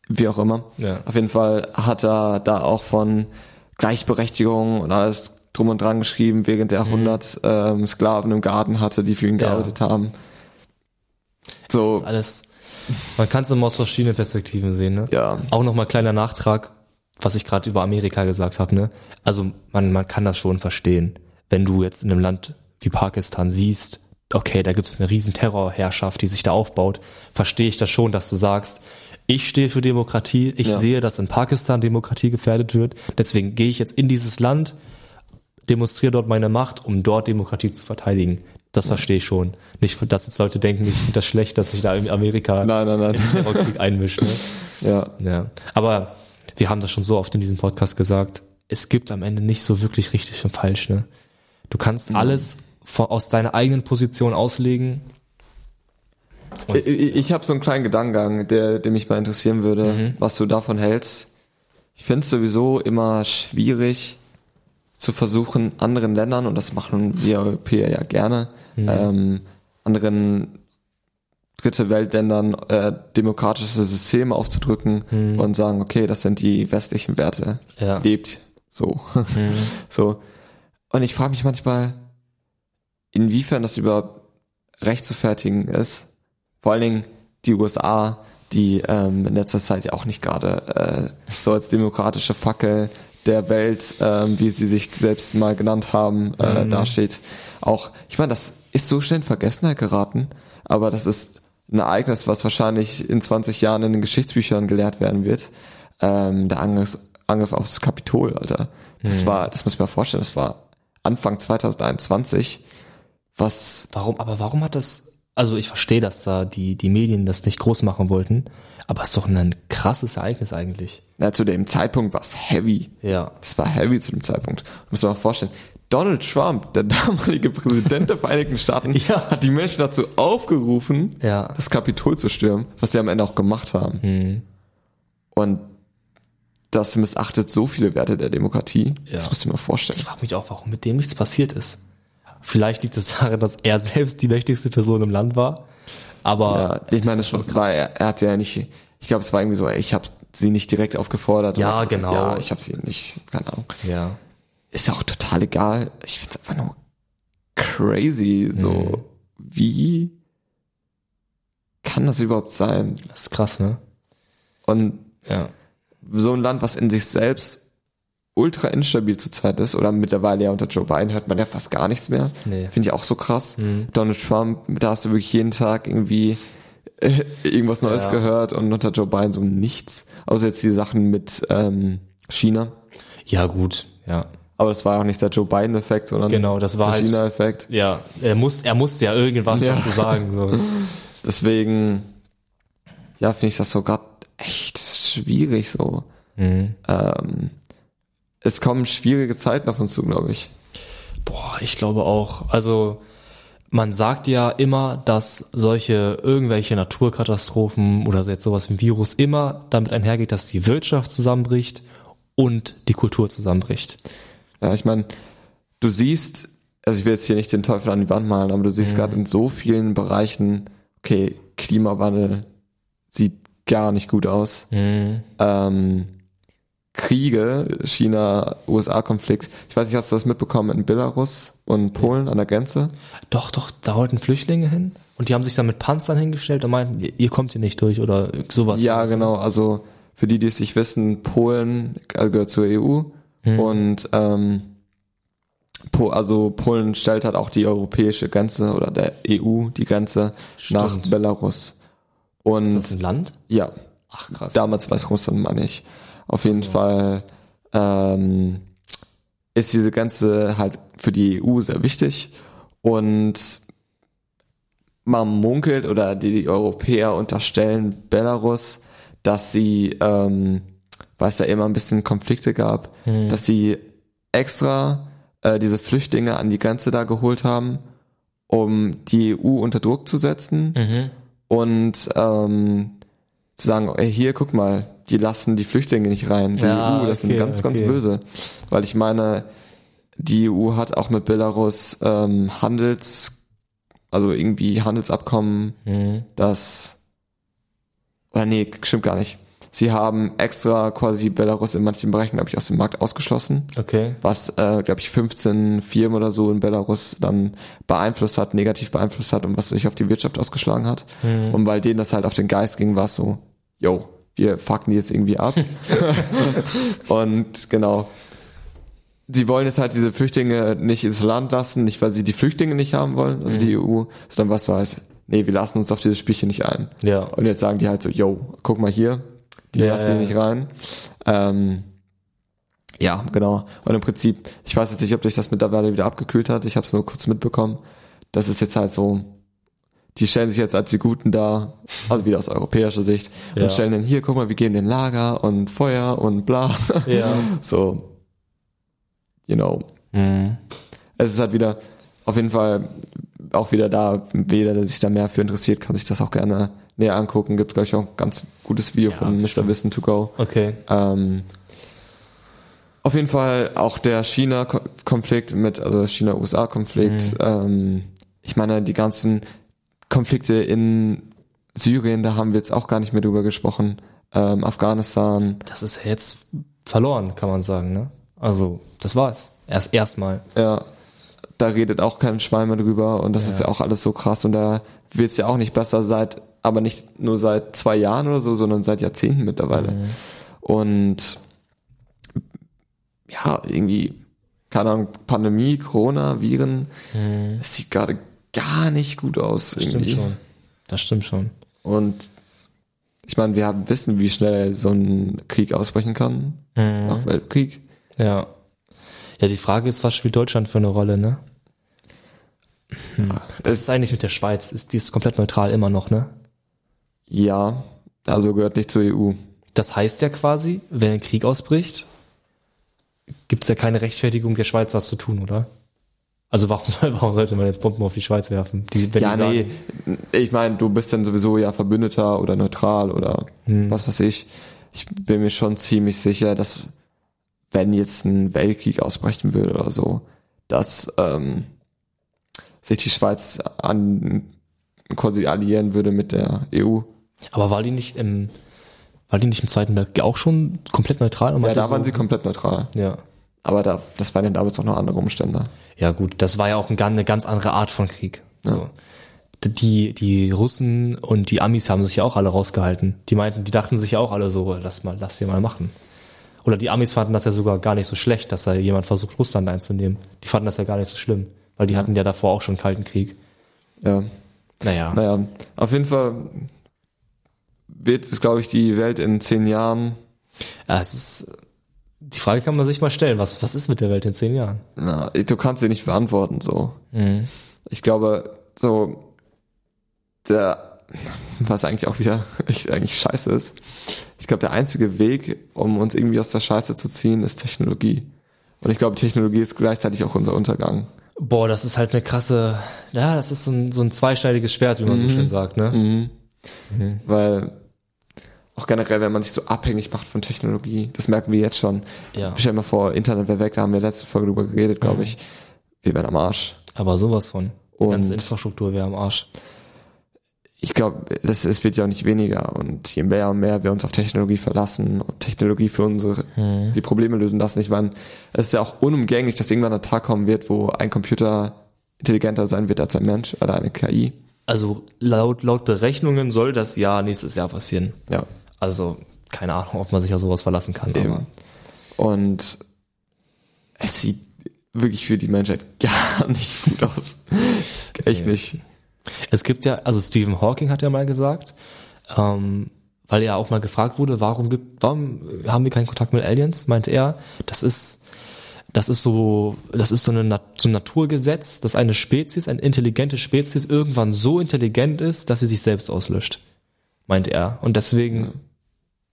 Wie auch immer. Ja. Auf jeden Fall hat er da auch von Gleichberechtigung und alles drum und dran geschrieben, während er 100 ähm, Sklaven im Garten hatte, die für ihn Mhm. Ja. gearbeitet haben. Das So, ist alles. Man kann es immer aus verschiedenen Perspektiven sehen, ne? ja. Auch nochmal kleiner Nachtrag, was ich gerade über Amerika gesagt habe, ne? Also man, man kann das schon verstehen, wenn du jetzt in einem Land wie Pakistan siehst, okay, da gibt es eine riesen Terrorherrschaft, die sich da aufbaut, verstehe ich das schon, dass du sagst, ich stehe für Demokratie, ich Ja. sehe, dass in Pakistan Demokratie gefährdet wird, deswegen gehe ich jetzt in dieses Land, demonstriere dort meine Macht, um dort Demokratie zu verteidigen. Das verstehe ich schon. Nicht, dass jetzt Leute denken, ich finde das schlecht, dass sich da in Amerika Nein, nein, nein. im Terrorkrieg einmischt. Ne? ja. Ja, aber wir haben das schon so oft in diesem Podcast gesagt. Es gibt am Ende nicht so wirklich richtig und falsch. Ne? Du kannst alles von, aus deiner eigenen Position auslegen. Und- Ich, ich, habe so einen kleinen Gedankengang, der, der mich mal interessieren würde, Mhm. was du davon hältst. Ich finde es sowieso immer schwierig zu versuchen, anderen Ländern, und das machen wir Europäer ja gerne, Mhm. ähm, anderen dritte Weltländern äh, demokratische Systeme aufzudrücken und sagen, okay, das sind die westlichen Werte. Mhm. Ja. Mhm. Lebt so. so. Und ich frage mich manchmal, inwiefern das überhaupt rechtfertigen ist. Vor allen Dingen die USA, die ähm, in letzter Zeit ja auch nicht gerade äh, so als demokratische Fackel der Welt, ähm, wie sie sich selbst mal genannt haben, äh, dasteht. Auch, ich meine, das ist so schnell in Vergessenheit geraten, aber das ist ein Ereignis, was wahrscheinlich in 20 Jahren in den Geschichtsbüchern gelehrt werden wird. Ähm, der Angriff, Angriff aufs Kapitol, Alter. Das war, das muss ich mir vorstellen, das war Anfang 2021, was Warum, aber warum hat das, also ich verstehe, dass da die, die Medien das nicht groß machen wollten, aber es ist doch ein krasses Ereignis eigentlich. ja, zu dem Zeitpunkt war es heavy. Ja. Das war heavy zu dem Zeitpunkt. Muss man mal vorstellen. Donald Trump, der damalige Präsident der Vereinigten Staaten, Ja. hat die Menschen dazu aufgerufen, Ja. das Kapitol zu stürmen, was sie am Ende auch gemacht haben. Hm. Und das missachtet so viele Werte der Demokratie. Ja. Das musst du dir mal vorstellen. Ich frage mich auch, warum mit dem nichts passiert ist. Vielleicht liegt es daran, dass er selbst die mächtigste Person im Land war. Aber Ja, ich meine, das war, er, er hat ja nicht, ich glaube, es war irgendwie so, ich habe sie nicht direkt aufgefordert. Ja, gesagt, genau. Ja, ich habe sie nicht, keine Ahnung. ja. Ist ja auch total egal. Ich find's einfach nur crazy, so, Mhm. wie kann das überhaupt sein? Das ist krass, ne? Und Ja. so ein Land, was in sich selbst ultra instabil zurzeit ist, oder mittlerweile ja unter Joe Biden hört man ja fast gar nichts mehr. Nee. Finde ich auch so krass. Mhm. Donald Trump, da hast du wirklich jeden Tag irgendwie äh, irgendwas Neues Ja. gehört und unter Joe Biden so nichts. Außer jetzt die Sachen mit ähm, China. Ja, gut, ja. Aber das war auch nicht der Joe Biden-Effekt, sondern Genau, das war der halt- China-Effekt. Ja, er muss, er muss ja irgendwas Ja. dazu sagen. So. Deswegen, ja, finde ich das so gerade echt schwierig so. Mhm. Ähm, es kommen schwierige Zeiten auf uns zu, glaube ich. Boah, ich glaube auch. Also man sagt ja immer, dass solche irgendwelche Naturkatastrophen oder jetzt sowas wie ein Virus immer damit einhergeht, dass die Wirtschaft zusammenbricht und die Kultur zusammenbricht. Ja, ich meine, du siehst, also ich will jetzt hier nicht den Teufel an die Wand malen, aber du siehst gerade in so vielen Bereichen, okay, Klimawandel sieht gar nicht gut aus. Ähm, Kriege, China-USA-Konflikt. Ich weiß nicht, hast du das mitbekommen in Belarus und Polen an der Grenze? Doch, doch, da wollten Flüchtlinge hin und die haben sich dann mit Panzern hingestellt und meinten, ihr, kommt hier nicht durch oder sowas. Ja, genau. Also für die, die es nicht wissen, Polen äh, gehört zur EU und ähm, also Polen stellt halt auch die europäische Grenze oder der EU die Grenze nach Stimmt. Belarus. Ist Und das ein Land? ja, Ach krass. damals Weißrussland meine ich. Auf jeden Fall ähm, ist diese Grenze halt für die EU sehr wichtig und man munkelt oder die, die Europäer unterstellen Belarus, dass sie, ähm, weil es da immer ein bisschen Konflikte gab, dass sie extra äh, diese Flüchtlinge an die Grenze da geholt haben, um die EU unter Druck zu setzen Mhm. und ähm, zu sagen, ey, hier, guck mal, die lassen die Flüchtlinge nicht rein, die Ja, EU, das sind okay, ganz, ganz okay. böse. Weil ich meine, die EU hat auch mit Belarus ähm, Handels, also irgendwie Handelsabkommen, Mhm. das, oder nee, stimmt gar nicht. Sie haben extra quasi Belarus in manchen Bereichen, glaube ich, aus dem Markt ausgeschlossen Okay. was, äh, glaube ich, 15 Firmen oder so in Belarus dann beeinflusst hat, negativ beeinflusst hat und was sich auf die Wirtschaft ausgeschlagen hat. Und weil denen das halt auf den Geist ging, war es so, yo, wir fucken die jetzt irgendwie ab. und genau. Sie wollen jetzt halt diese Flüchtlinge nicht ins Land lassen, nicht weil sie die Flüchtlinge nicht haben wollen, also die EU, sondern was heißt, nee, wir lassen uns auf dieses Spielchen nicht ein. Ja. Und jetzt sagen die halt so, yo, guck mal hier, die Ja, lassen ja. die nicht rein. Ähm, ja, genau. Und im Prinzip, ich weiß jetzt nicht, ob sich das mittlerweile wieder abgekühlt hat. Ich habe es nur kurz mitbekommen. Das ist jetzt halt so, die stellen sich jetzt als die Guten da, also wieder aus europäischer Sicht, Ja. und stellen dann hier, guck mal, wir geben den Lager und Feuer und bla. Ja. So, you know. Mhm. Es ist halt wieder, auf jeden Fall auch wieder da, jeder, der sich da mehr für interessiert, kann sich das auch gerne näher angucken. Gibt, glaube ich, auch ein ganz gutes Video Ja, von Mr. Wissen to Go. Okay. Ähm, auf jeden Fall auch der China-Konflikt mit, also China-USA-Konflikt. Ähm, ich meine, die ganzen Konflikte in Syrien, da haben wir jetzt auch gar nicht mehr drüber gesprochen. Ähm, Afghanistan, Das ist ja jetzt verloren, kann man sagen, ne? Also, das war's. Erst erstmal. ja, da redet auch kein Schwein mehr drüber und das ist ja auch alles so krass und da wird's ja auch nicht besser seit, aber nicht nur seit zwei Jahren oder so, sondern seit Jahrzehnten mittlerweile. Und ja, irgendwie, keine Ahnung, Pandemie, Corona, Viren, es sieht gerade gar nicht gut aus. Das irgendwie. stimmt schon. Das stimmt schon. Und ich meine, wir haben wissen, wie schnell so ein Krieg ausbrechen kann. Mhm. Nach Weltkrieg. Ja. Ja, die Frage ist, was spielt Deutschland für eine Rolle, ne? Was ist eigentlich mit der Schweiz? Ist, die ist komplett neutral immer noch, ne? Ja, also gehört nicht zur EU. Das heißt ja quasi, wenn ein Krieg ausbricht, gibt es ja keine Rechtfertigung der Schweiz, was zu tun, oder? Also warum, warum sollte man jetzt Bomben auf die Schweiz werfen? Die, ja, nee, sagen, ich meine, du bist dann sowieso ja Verbündeter oder neutral oder Hm. was weiß ich. Ich bin mir schon ziemlich sicher, dass wenn jetzt ein Weltkrieg ausbrechen würde oder so, dass ähm, sich die Schweiz an quasi alliieren würde mit der EU. Aber war die nicht im, war die nicht im Zweiten Weltkrieg auch schon komplett neutral? Ja, da waren so, sie komplett neutral. Ja. Aber da, das waren ja damals auch noch andere Umstände. Ja gut, das war ja auch eine ganz andere Art von Krieg. So. Die, die Russen und die Amis haben sich ja auch alle rausgehalten. Die meinten, die dachten sich ja auch alle so, lass mal, lass dir mal machen. Oder die Amis fanden das ja sogar gar nicht so schlecht, dass da jemand versucht, Russland einzunehmen. Die fanden das ja gar nicht so schlimm, weil die hatten ja davor auch schon einen Kalten Krieg. Ja. Naja. Naja, auf jeden Fall wird es, glaube ich, die Welt in zehn Jahren, Ja, es ist, die Frage kann man sich mal stellen, was, was ist mit der Welt in zehn Jahren? na, du kannst sie nicht beantworten, so. Ich glaube, so, der, was eigentlich auch wieder echt eigentlich scheiße ist. Ich glaube, der einzige Weg, um uns irgendwie aus der Scheiße zu ziehen, ist Technologie. Und ich glaube, Technologie ist gleichzeitig auch unser Untergang. Boah, das ist halt eine krasse, ja, das ist so ein, so ein zweischneidiges Schwert, wie man so schön sagt, ne? Weil auch generell, wenn man sich so abhängig macht von Technologie, das merken wir jetzt schon. Ja. Stell dir mal vor, Internet wäre weg, da haben wir letzte Folge drüber geredet, glaube ich. Wir wären am Arsch. Aber sowas von. Die ganze Und- Infrastruktur wäre am Arsch. Ich glaube, das es wird ja auch nicht weniger. Und je mehr und mehr wir uns auf Technologie verlassen und Technologie für unsere die Probleme lösen lassen, ich meine, es ist ja auch unumgänglich, dass irgendwann ein Tag kommen wird, wo ein Computer intelligenter sein wird als ein Mensch oder eine KI. Also laut, laut Berechnungen soll das ja nächstes Jahr passieren. Ja. Also keine Ahnung, ob man sich auf sowas verlassen kann. Eben. Und es sieht wirklich für die Menschheit gar nicht gut aus. Echt nicht. es gibt ja, also Stephen Hawking hat ja mal gesagt, ähm, weil er auch mal gefragt wurde, warum gibt, warum haben wir keinen Kontakt mit Aliens, meinte er, das ist, das ist so, das ist so, eine, so ein Naturgesetz, dass eine Spezies, eine intelligente Spezies irgendwann so intelligent ist, dass sie sich selbst auslöscht, meinte er. Und deswegen,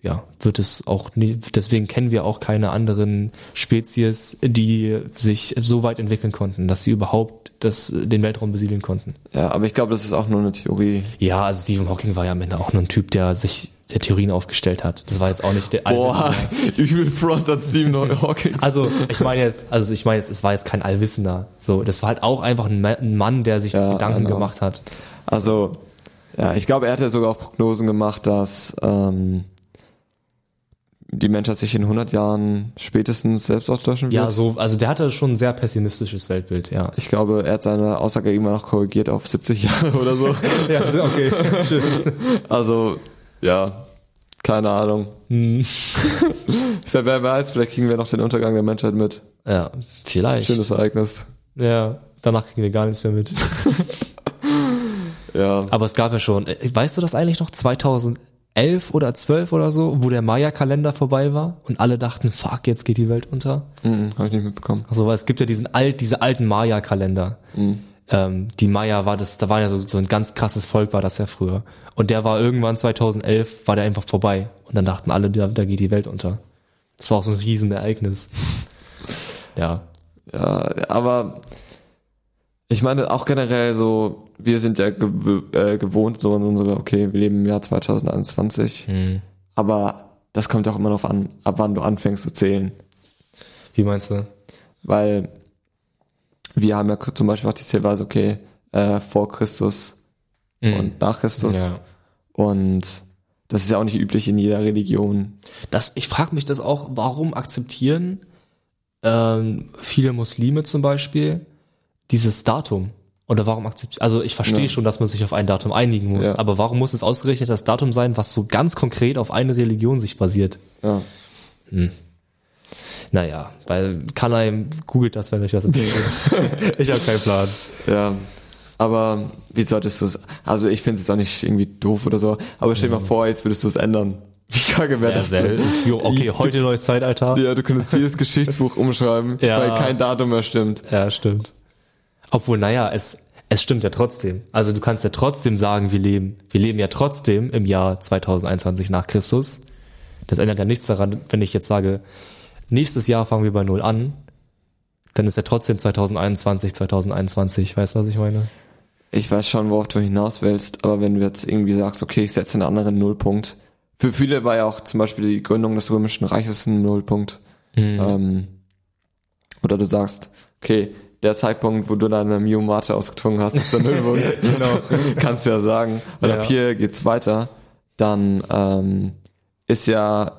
ja, wird es auch nie, deswegen kennen wir auch keine anderen Spezies, die sich so weit entwickeln konnten, dass sie überhaupt das, den Weltraum besiedeln konnten. Ja, aber ich glaube, das ist auch nur eine Theorie. Ja, also Stephen Hawking war ja am Ende auch nur ein Typ, der sich der Theorien aufgestellt hat. Das war jetzt auch nicht der Boah, Allwissende. übel Front an Stephen Hawking. Also ich meine jetzt, also ich meine jetzt, es war jetzt kein Allwissender. So, das war halt auch einfach ein Mann, der sich Ja, Gedanken genau. gemacht hat. Also, ja, ich glaube, er hat ja sogar auch Prognosen gemacht, dass ähm, die Menschheit sich in 100 Jahren spätestens selbst auslöschen wird. Ja, so, also der hatte schon ein sehr pessimistisches Weltbild, ja. Ich glaube, er hat seine Aussage irgendwann noch korrigiert auf 70 Jahre oder so. Ja, okay, schön. Also, ja, keine Ahnung. Hm. wer, wer weiß, vielleicht kriegen wir noch den Untergang der Menschheit mit. Ja, vielleicht. Schönes Ereignis. Ja, danach kriegen wir gar nichts mehr mit. Ja. Aber es gab ja schon, äh, weißt du das eigentlich noch, 2011 oder 12 oder so, wo der Maya-Kalender vorbei war und alle dachten, fuck, jetzt geht die Welt unter? Mhm, Habe ich nicht mitbekommen. Also, weil es gibt ja diesen alt, diese alten Maya-Kalender. Ähm, die Maya war das, da war ja so, so ein ganz krasses Volk, war das ja früher. Und der war irgendwann 2011, war der einfach vorbei. Und dann dachten alle, da, da geht die Welt unter. Das war auch so ein Riesenereignis. ja. Ja, aber ich meine auch generell so, wir sind ja gew äh, gewohnt so in unsere, okay, wir leben im Jahr 2021, Hm. aber das kommt auch immer darauf an, ab wann du anfängst zu zählen. Wie meinst du? Weil wir haben ja zum Beispiel auch die Zählweise, okay, äh, vor Christus und nach Christus. Hm. Ja. Und das ist ja auch nicht üblich in jeder Religion. Das, ich frage mich das auch, warum akzeptieren ähm, viele Muslime zum Beispiel dieses Datum? Oder warum akzeptieren, also ich verstehe Ja. schon, dass man sich auf ein Datum einigen muss, Ja. aber warum muss es ausgerechnet das Datum sein, was so ganz konkret auf eine Religion sich basiert? Ja. Naja, weil Kanaim googelt das, wenn euch was interessiert. ich habe keinen Plan. Ja. Aber wie solltest du es, also ich finde es jetzt auch nicht irgendwie doof oder so, aber stell dir mal vor, jetzt würdest du es ändern. Wie kacke wäre Ja, das denn? jo, okay, heute neues Zeitalter. Ja, du könntest jedes Geschichtsbuch umschreiben, Ja. weil kein Datum mehr stimmt. Ja, stimmt. Obwohl, naja, es, es stimmt ja trotzdem. Also du kannst ja trotzdem sagen, wir leben. Wir leben ja trotzdem im Jahr 2021 nach Christus. Das ändert ja nichts daran, wenn ich jetzt sage, nächstes Jahr fangen wir bei Null an, dann ist ja trotzdem 2021, 2021. Weißt du, was ich meine? Ich weiß schon, worauf du hinaus willst, aber wenn du jetzt irgendwie sagst, okay, ich setze einen anderen Nullpunkt. Für viele war ja auch zum Beispiel die Gründung des Römischen Reiches ein Nullpunkt. Ähm, oder du sagst, okay, der Zeitpunkt, wo du deine Miomate ausgetrunken hast, ist der Nullpunkt. genau. Kannst du ja sagen. Und ab Ja. hier geht's weiter. Dann ähm, ist ja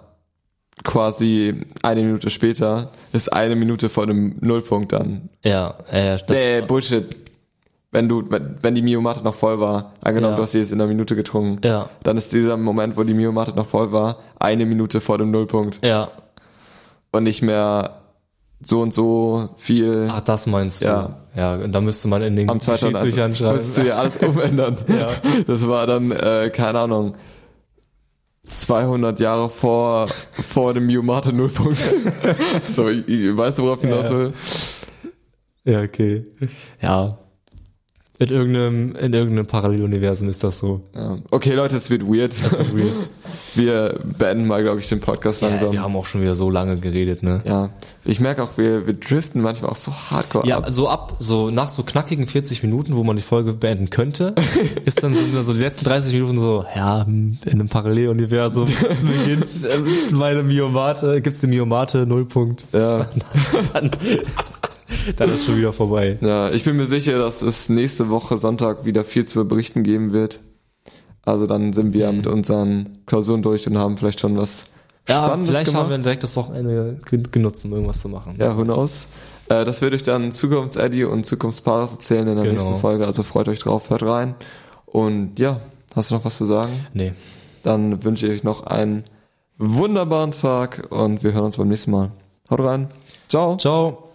quasi eine Minute später, ist eine Minute vor dem Nullpunkt dann. Ja, äh, das, Nee, Bullshit. Wenn du, wenn, wenn die Miomate noch voll war, angenommen, Ja. du hast sie jetzt in einer Minute getrunken, ja, dann ist dieser Moment, wo die Miomate noch voll war, eine Minute vor dem Nullpunkt ja. und nicht mehr so und so viel Ach, das meinst du? Ja. Ja, und da müsste man in den am 2001. Geschichtsbüchern schreiben. Musstest du ja alles umändern. Ja. Das war dann, äh, keine Ahnung, 200 Jahre vor, vor dem Miomate Nullpunkt. so, ich, ich, weißt du, worauf ich hinaus Ja. will? Ja, okay. Ja. In irgendeinem, in irgendeinem Paralleluniversum ist das so. Ja. Okay, Leute, es wird weird. Das ist weird. Wir beenden mal, glaube ich, den Podcast ja, langsam. wir haben auch schon wieder so lange geredet, ne? Ja, ich merke auch, wir, wir driften manchmal auch so hardcore Ja, ab. so ab, so nach so knackigen 40 Minuten, wo man die Folge beenden könnte, ist dann so, so die letzten 30 Minuten so, ja, in einem Paralleluniversum beginnt äh, meine Miomate, gibt's die Miomate, Nullpunkt. Ja, Dann, dann ist schon wieder vorbei. ja, ich bin mir sicher, dass es nächste Woche Sonntag wieder viel zu berichten geben wird. Also dann sind wir mit unseren Klausuren durch und haben vielleicht schon was Ja, Spannendes vielleicht gemacht. haben wir direkt das Wochenende gen- genutzt, um irgendwas zu machen. ja, who knows? Äh, das werde ich dann Zukunfts-Eddie und Zukunftspaars erzählen in der Genau. nächsten Folge. Also freut euch drauf, hört rein. Und ja, hast du noch was zu sagen? Nee. Dann wünsche ich euch noch einen wunderbaren Tag und wir hören uns beim nächsten Mal. Haut rein. Ciao. Ciao.